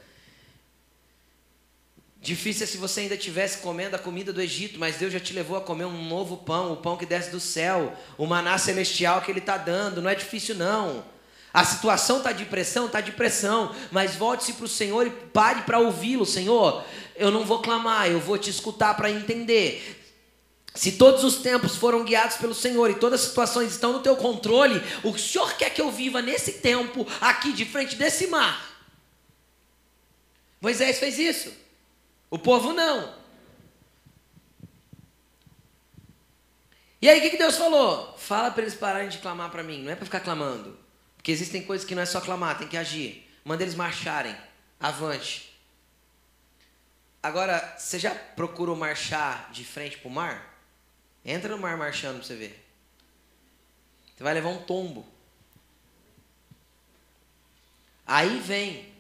Difícil é se você ainda estivesse comendo a comida do Egito, mas Deus já te levou a comer um novo pão, o pão que desce do céu, o maná celestial que Ele está dando. Não é difícil, não. A situação está de pressão, está de pressão, mas volte-se para o Senhor e pare para ouvi-lo. Senhor, eu não vou clamar, eu vou te escutar para entender. Se todos os tempos foram guiados pelo Senhor e todas as situações estão no teu controle, o Senhor quer que eu viva nesse tempo, aqui de frente desse mar. Moisés fez isso. O povo não. E aí o que, Deus falou? Fala para eles pararem de clamar para mim. Não é para ficar clamando. Porque existem coisas que não é só clamar, tem que agir. Manda eles marcharem. Avante. Agora, você já procurou marchar de frente para o mar? Entra no mar marchando para você ver. Você vai levar um tombo. Aí vem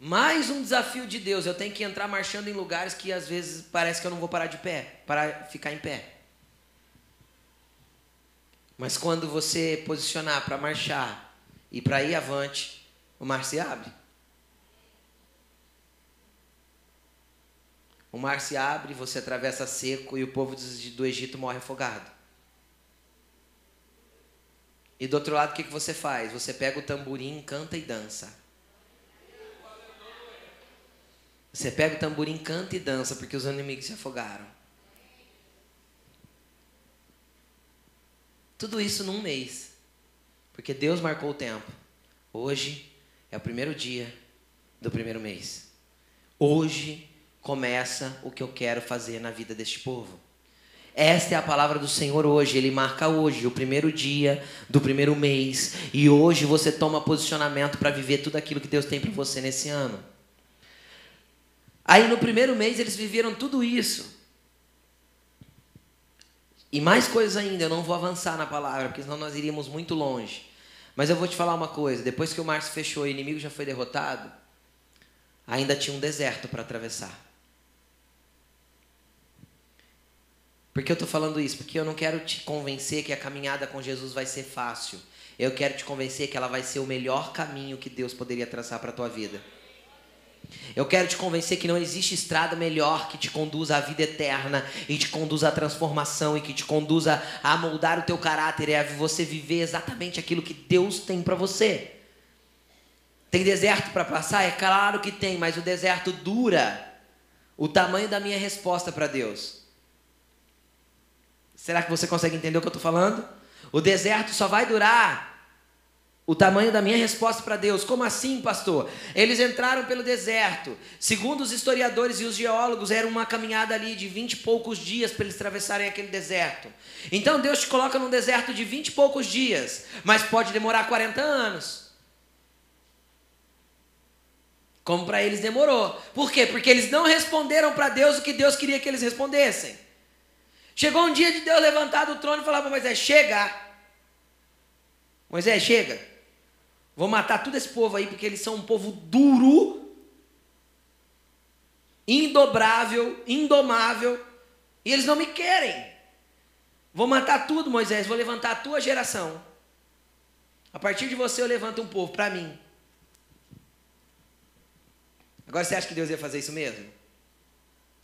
mais um desafio de Deus. Eu tenho que entrar marchando em lugares que às vezes parece que eu não vou parar de pé, para ficar em pé. Mas quando você posicionar para marchar e para ir avante, o mar se abre. O mar se abre, você atravessa seco e o povo do Egito morre afogado. E do outro lado, o que você faz? Você pega o tamborim, canta e dança. Você pega o tamborim, canta e dança, porque os inimigos se afogaram. Tudo isso num mês. Porque Deus marcou o tempo. Hoje é o primeiro dia do primeiro mês. Hoje começa o que eu quero fazer na vida deste povo. Esta é a palavra do Senhor hoje. Ele marca hoje, o primeiro dia do primeiro mês. E hoje você toma posicionamento para viver tudo aquilo que Deus tem para você nesse ano. Aí no primeiro mês eles viveram tudo isso. E mais coisas ainda, eu não vou avançar na palavra, porque senão nós iríamos muito longe. Mas eu vou te falar uma coisa: depois que o mar se fechou e o inimigo já foi derrotado, ainda tinha um deserto para atravessar. Por que eu estou falando isso? Porque eu não quero te convencer que a caminhada com Jesus vai ser fácil. Eu quero te convencer que ela vai ser o melhor caminho que Deus poderia traçar para a tua vida. Eu quero te convencer que não existe estrada melhor que te conduza à vida eterna e te conduza à transformação e que te conduza a moldar o teu caráter e a você viver exatamente aquilo que Deus tem para você. Tem deserto para passar? É claro que tem, mas o deserto dura o tamanho da minha resposta para Deus. Será que você consegue entender o que eu estou falando? O deserto só vai durar o tamanho da minha resposta para Deus. Como assim, pastor? Eles entraram pelo deserto. Segundo os historiadores e os geólogos, era uma caminhada ali de vinte e poucos dias para eles atravessarem aquele deserto. Então Deus te coloca num deserto de vinte e poucos dias, mas pode demorar 40 anos. Como para eles demorou. Por quê? Porque eles não responderam para Deus o que Deus queria que eles respondessem. Chegou um dia de Deus levantar do trono e falar para Moisés: chega. Moisés, chega. Vou matar todo esse povo aí, porque eles são um povo duro, indobrável, indomável, e eles não me querem. Vou matar tudo, Moisés, vou levantar a tua geração. A partir de você eu levanto um povo para mim. Agora você acha que Deus ia fazer isso mesmo?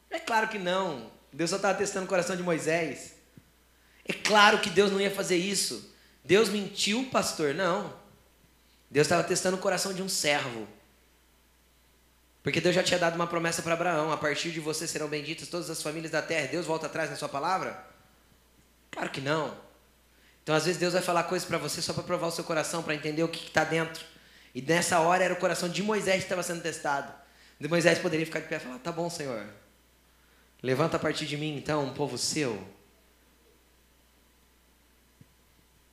É claro que não. Deus só estava testando o coração de Moisés. É claro que Deus não ia fazer isso. Deus mentiu, pastor? Não. Deus estava testando o coração de um servo. Porque Deus já tinha dado uma promessa para Abraão: a partir de você serão benditas todas as famílias da terra. Deus volta atrás na sua palavra? Claro que não. Então, às vezes, Deus vai falar coisas para você só para provar o seu coração, para entender o que está dentro. E nessa hora era o coração de Moisés que estava sendo testado. De Moisés poderia ficar de pé e falar: Tá bom, Senhor. Levanta a partir de mim, então, um povo seu.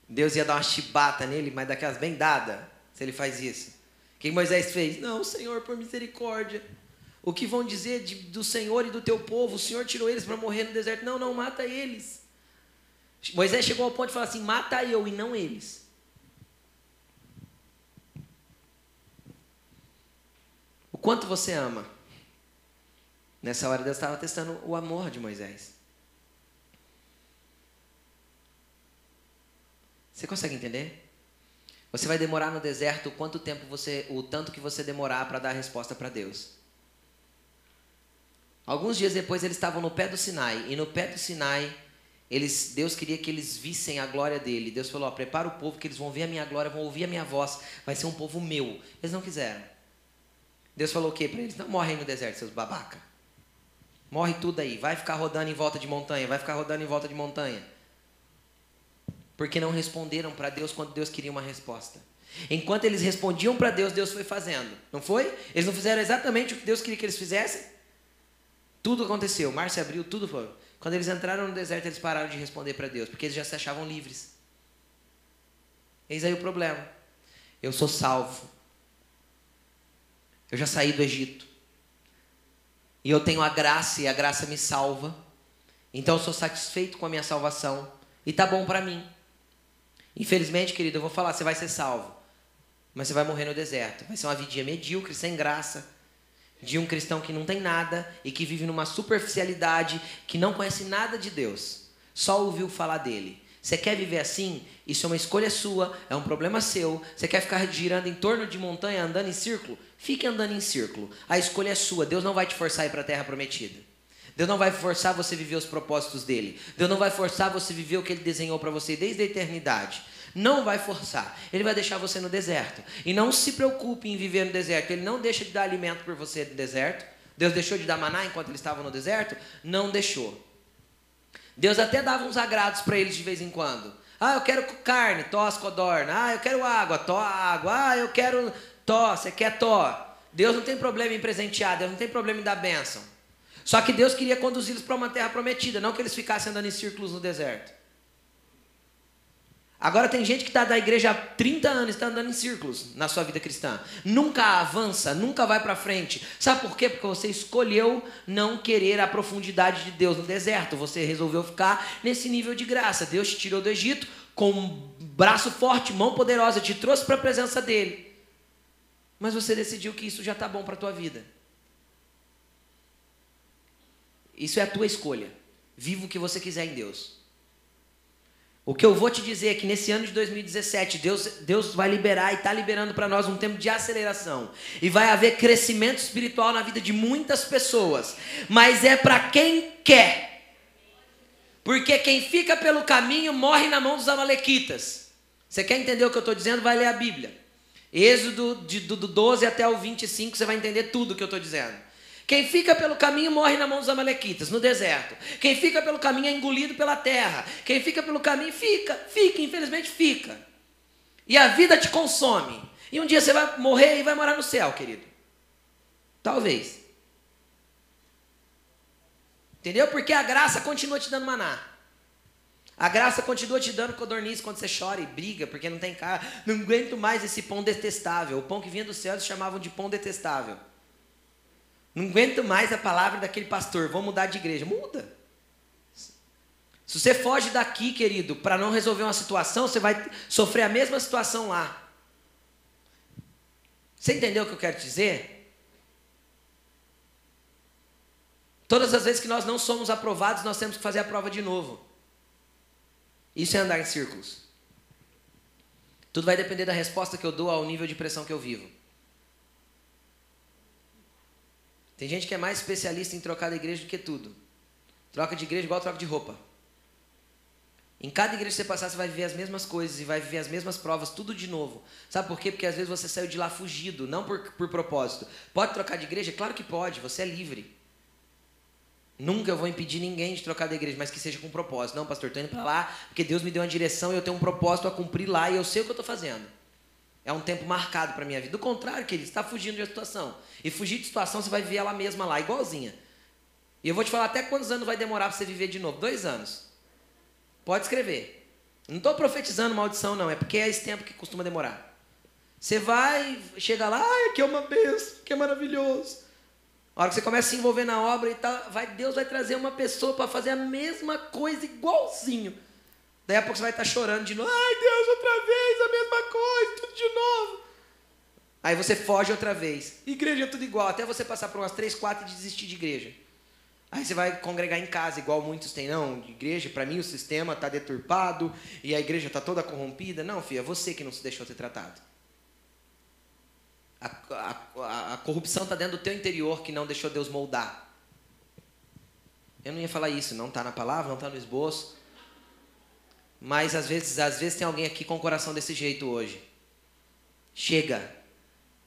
Deus ia dar uma chibata nele, mas daquelas bem dada, se ele faz isso. O que Moisés fez? Não, Senhor, por misericórdia. O que vão dizer de, do Senhor e do teu povo? O Senhor tirou eles para morrer no deserto. Não, não, mata eles. Moisés chegou ao ponto de falar assim: mata eu e não eles. O quanto você ama? Nessa hora Deus estava testando o amor de Moisés. Você consegue entender? Você vai demorar no deserto quanto tempo você, o tanto que você demorar para dar a resposta para Deus. Alguns dias depois eles estavam no pé do Sinai e no pé do Sinai eles, Deus queria que eles vissem a glória dele. Deus falou: ó, prepara o povo que eles vão ver a minha glória, vão ouvir a minha voz. Vai ser um povo meu. Eles não quiseram. Deus falou o quê para eles? Não morrem no deserto, seus babaca. Morre tudo aí. Vai ficar rodando em volta de montanha. Vai ficar rodando em volta de montanha. Porque não responderam para Deus quando Deus queria uma resposta. Enquanto eles respondiam para Deus, Deus foi fazendo. Não foi? Eles não fizeram exatamente o que Deus queria que eles fizessem? Tudo aconteceu. Mar se abriu, tudo foi. Quando eles entraram no deserto, eles pararam de responder para Deus, porque eles já se achavam livres. Eis aí o problema. Eu sou salvo. Eu já saí do Egito. E eu tenho a graça e a graça me salva. Então eu sou satisfeito com a minha salvação e tá bom para mim. Infelizmente, querido, eu vou falar, você vai ser salvo, mas você vai morrer no deserto. Vai ser uma vidinha medíocre, sem graça de um cristão que não tem nada e que vive numa superficialidade, que não conhece nada de Deus, só ouviu falar dele. Você quer viver assim? Isso é uma escolha sua, é um problema seu. Você quer ficar girando em torno de montanha, andando em círculo? Fique andando em círculo. A escolha é sua. Deus não vai te forçar a ir para a terra prometida. Deus não vai forçar você a viver os propósitos dele. Deus não vai forçar você a viver o que ele desenhou para você desde a eternidade. Não vai forçar. Ele vai deixar você no deserto. E não se preocupe em viver no deserto. Ele não deixa de dar alimento por você no deserto. Deus deixou de dar maná enquanto ele estava no deserto? Não deixou. Deus até dava uns agrados para eles de vez em quando. Ah, eu quero carne, tos, codorna. Ah, eu quero água, tó, água. Ah, eu quero tó, você quer tó. Deus não tem problema em presentear, Deus não tem problema em dar bênção. Só que Deus queria conduzi-los para uma terra prometida, não que eles ficassem andando em círculos no deserto. Agora tem gente que está da igreja há 30 anos, está andando em círculos na sua vida cristã. Nunca avança, nunca vai para frente. Sabe por quê? Porque você escolheu não querer a profundidade de Deus no deserto. Você resolveu ficar nesse nível de graça. Deus te tirou do Egito com um braço forte, mão poderosa, te trouxe para a presença dele. Mas você decidiu que isso já está bom para a tua vida. Isso é a tua escolha. Viva o que você quiser em Deus. O que eu vou te dizer é que nesse ano de 2017, Deus, Deus vai liberar e está liberando para nós um tempo de aceleração. E vai haver crescimento espiritual na vida de muitas pessoas. Mas é para quem quer. Porque quem fica pelo caminho morre na mão dos amalequitas. Você quer entender o que eu estou dizendo? Vai ler a Bíblia. Êxodo de, do, do 12 até o 25, você vai entender tudo o que eu estou dizendo. Quem fica pelo caminho morre na mão dos amalequitas, no deserto. Quem fica pelo caminho é engolido pela terra. Quem fica pelo caminho fica, fica, infelizmente fica. E a vida te consome. E um dia você vai morrer e vai morar no céu, querido. Talvez. Entendeu? Porque a graça continua te dando maná. A graça continua te dando codorniz quando você chora e briga, porque não tem cara. Não aguento mais esse pão detestável. O pão que vinha do céu eles chamavam de pão detestável. Não aguento mais a palavra daquele pastor, vou mudar de igreja. Muda. Se você foge daqui, querido, para não resolver uma situação, você vai sofrer a mesma situação lá. Você entendeu o que eu quero dizer? Todas as vezes que nós não somos aprovados, nós temos que fazer a prova de novo. Isso é andar em círculos. Tudo vai depender da resposta que eu dou ao nível de pressão que eu vivo. Tem gente que é mais especialista em trocar de igreja do que tudo. Troca de igreja igual troca de roupa. Em cada igreja que você passar, você vai viver as mesmas coisas e vai viver as mesmas provas, tudo de novo. Sabe por quê? Porque às vezes você saiu de lá fugido, não por, por propósito. Pode trocar de igreja? Claro que pode, você é livre. Nunca eu vou impedir ninguém de trocar de igreja, mas que seja com propósito. Não, pastor, estou indo para lá porque Deus me deu uma direção e eu tenho um propósito a cumprir lá e eu sei o que eu estou fazendo. É um tempo marcado para minha vida. Do contrário, querido, está fugindo de uma situação. E fugir de situação, você vai viver ela mesma lá, igualzinha. E eu vou te falar até quantos anos vai demorar para você viver de novo. Dois anos. Pode escrever. Não estou profetizando maldição, não. É porque é esse tempo que costuma demorar. Você vai, chega lá, ai, que é uma benção, que é maravilhoso. A hora que você começa a se envolver na obra e tal, vai, Deus vai trazer uma pessoa para fazer a mesma coisa igualzinho. Daí a pouco você vai estar chorando de novo. Ai, Deus, outra vez, a mesma coisa, tudo de novo. Aí você foge outra vez. Igreja é tudo igual, até você passar por umas três, quatro e desistir de igreja. Aí você vai congregar em casa, igual muitos têm. Não, igreja, para mim o sistema está deturpado e a igreja está toda corrompida. Não, filho, é você que não se deixou ser tratado. A, a, a corrupção está dentro do teu interior que não deixou Deus moldar. Eu não ia falar isso, não está na palavra, não está no esboço. Mas às vezes, às vezes tem alguém aqui com o coração desse jeito hoje. Chega,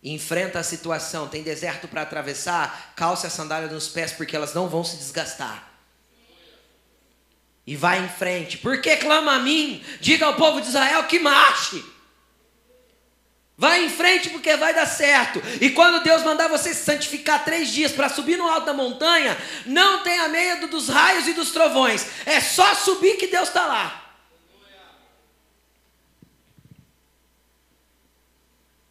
enfrenta a situação, tem deserto para atravessar, calce a sandália nos pés porque elas não vão se desgastar. E vai em frente. Por que clama a mim? Diga ao povo de Israel que marche. Vai em frente porque vai dar certo. E quando Deus mandar você se santificar três dias para subir no alto da montanha, não tenha medo dos raios e dos trovões. É só subir que Deus está lá.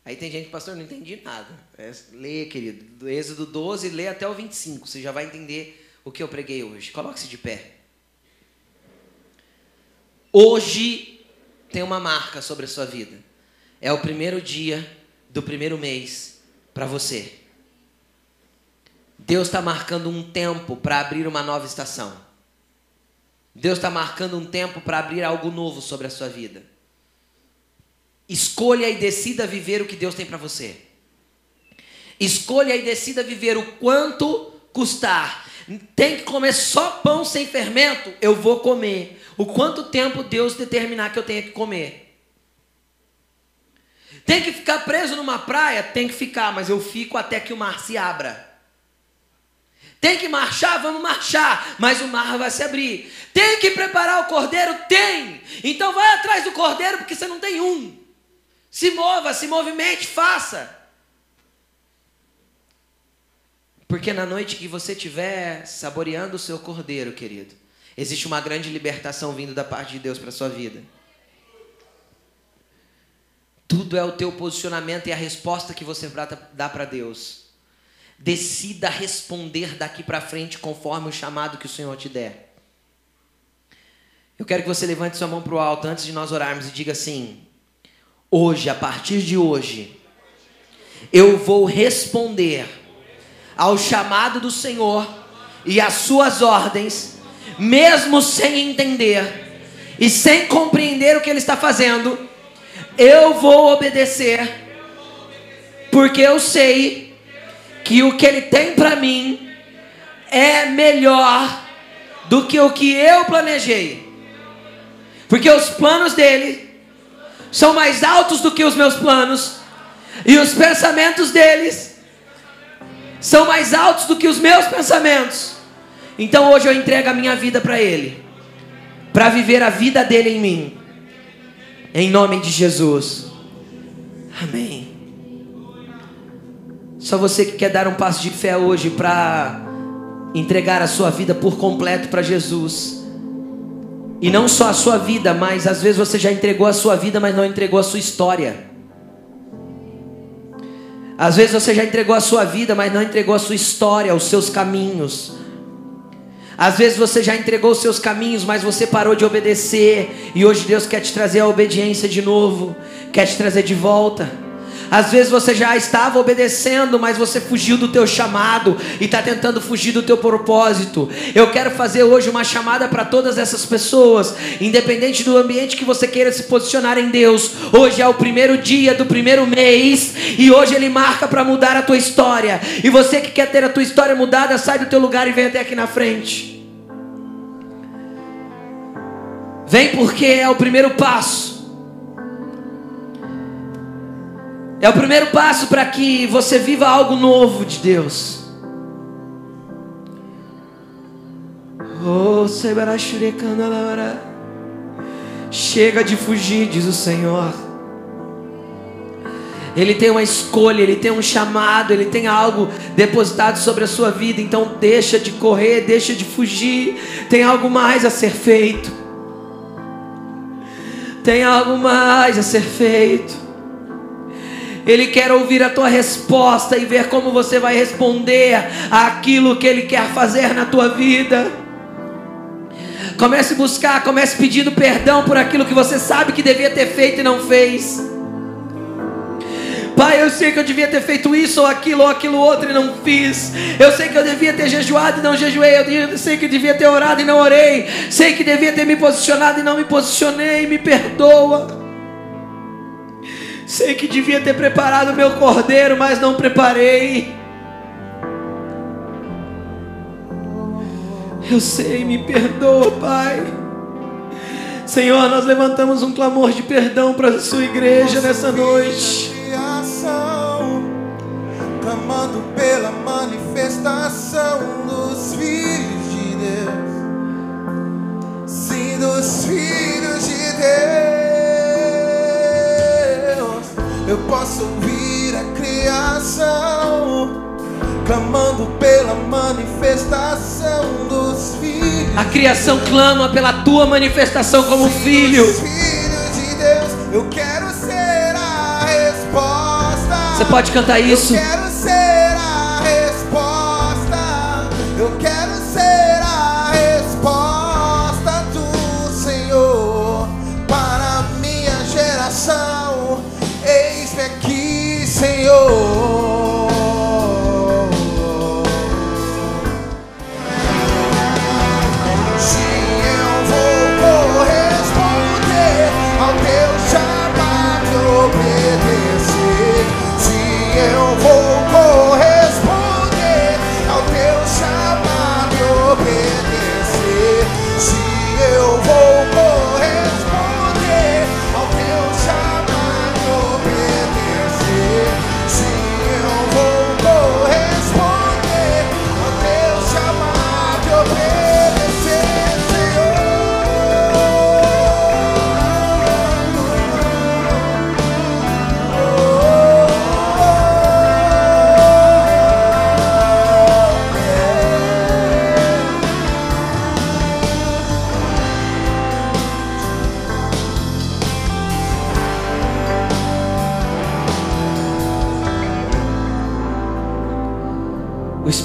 Aí tem gente, pastor, não entendi nada. É, lê, querido, do Êxodo 12, lê até o 25. Você já vai entender o que eu preguei hoje. Coloque-se de pé. Hoje tem uma marca sobre a sua vida. É o primeiro dia do primeiro mês para você. Deus está marcando um tempo para abrir uma nova estação. Deus está marcando um tempo para abrir algo novo sobre a sua vida. Escolha e decida viver o que Deus tem para você. Escolha e decida viver o quanto custar. Tem que comer só pão sem fermento? Eu vou comer. O quanto tempo Deus determinar que eu tenha que comer. Tem que ficar preso numa praia? Tem que ficar, mas eu fico até que o mar se abra. Tem que marchar? Vamos marchar, mas o mar vai se abrir. Tem que preparar o cordeiro? Tem. Então vai atrás do cordeiro, porque você não tem um. Se mova, se movimente, faça. Porque na noite que você estiver saboreando o seu cordeiro, querido, existe uma grande libertação vindo da parte de Deus para a sua vida. Tudo é o teu posicionamento e a resposta que você dá para Deus. Decida responder daqui para frente conforme o chamado que o Senhor te der. Eu quero que você levante sua mão para o alto antes de nós orarmos e diga assim: Hoje, a partir de hoje, eu vou responder ao chamado do Senhor e às suas ordens, mesmo sem entender e sem compreender o que Ele está fazendo, eu vou obedecer, porque eu sei que o que Ele tem para mim é melhor do que o que eu planejei, porque os planos dele são mais altos do que os meus planos, e os pensamentos deles são mais altos do que os meus pensamentos. Então hoje eu entrego a minha vida para Ele, para viver a vida dele em mim, em nome de Jesus. Amém. Só você que quer dar um passo de fé hoje para entregar a sua vida por completo para Jesus. E não só a sua vida, mas às vezes você já entregou a sua vida, mas não entregou a sua história. Às vezes você já entregou a sua vida, mas não entregou a sua história, os seus caminhos. Às vezes você já entregou os seus caminhos, mas você parou de obedecer. E hoje Deus quer te trazer a obediência de novo, quer te trazer de volta. Às vezes você já estava obedecendo, mas você fugiu do teu chamado e está tentando fugir do teu propósito. Eu quero fazer hoje uma chamada para todas essas pessoas, independente do ambiente que você queira se posicionar em Deus. Hoje é o primeiro dia do primeiro mês e hoje ele marca para mudar a tua história. E você que quer ter a tua história mudada, sai do teu lugar e vem até aqui na frente. Vem porque é o primeiro passo. É o primeiro passo para que você viva algo novo de Deus. Oh, Chega de fugir, diz o Senhor. Ele tem uma escolha, ele tem um chamado, ele tem algo depositado sobre a sua vida. Então deixa de correr, deixa de fugir. Tem algo mais a ser feito. Tem algo mais a ser feito. Ele quer ouvir a tua resposta e ver como você vai responder àquilo que ele quer fazer na tua vida. Comece a buscar, comece pedindo perdão por aquilo que você sabe que devia ter feito e não fez. Pai, eu sei que eu devia ter feito isso ou aquilo ou aquilo outro e não fiz. Eu sei que eu devia ter jejuado e não jejuei. Eu sei que eu devia ter orado e não orei. Sei que devia ter me posicionado e não me posicionei. Me perdoa. Sei que devia ter preparado o meu cordeiro, mas não preparei. Eu sei, me perdoa, Pai. Senhor, nós levantamos um clamor de perdão para a sua igreja nessa noite. Clamando pela manifestação dos filhos de Deus. Sim, dos filhos de Deus. Eu posso ouvir a criação clamando pela manifestação dos filhos. A criação clama pela tua manifestação como filho. Filhos de Deus, eu quero ser a resposta. Você pode cantar isso? Eu quero ser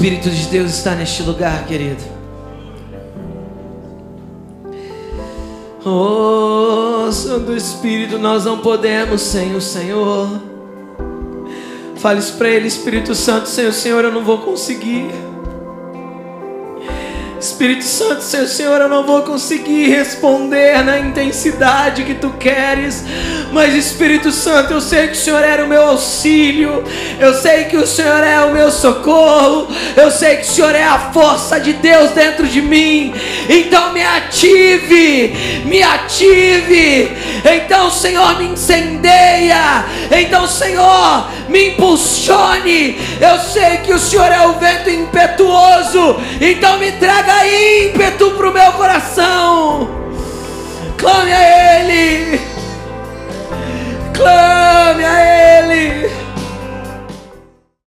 Espírito de Deus está neste lugar, querido. Oh, Santo Espírito, nós não podemos sem o Senhor. Fale isso para Ele, Espírito Santo, sem o Senhor eu não vou conseguir. Espírito Santo, seu Senhor, eu não vou conseguir responder na intensidade que tu queres, mas Espírito Santo, eu sei que o Senhor era o meu auxílio, eu sei que o Senhor é o meu socorro, eu sei que o Senhor é a força de Deus dentro de mim, então me ative, me ative, então Senhor me incendeia, então Senhor me impulsione, eu sei que o Senhor é o vento impetuoso, então me traga ímpeto para o meu coração. Clame a Ele. Clame a Ele.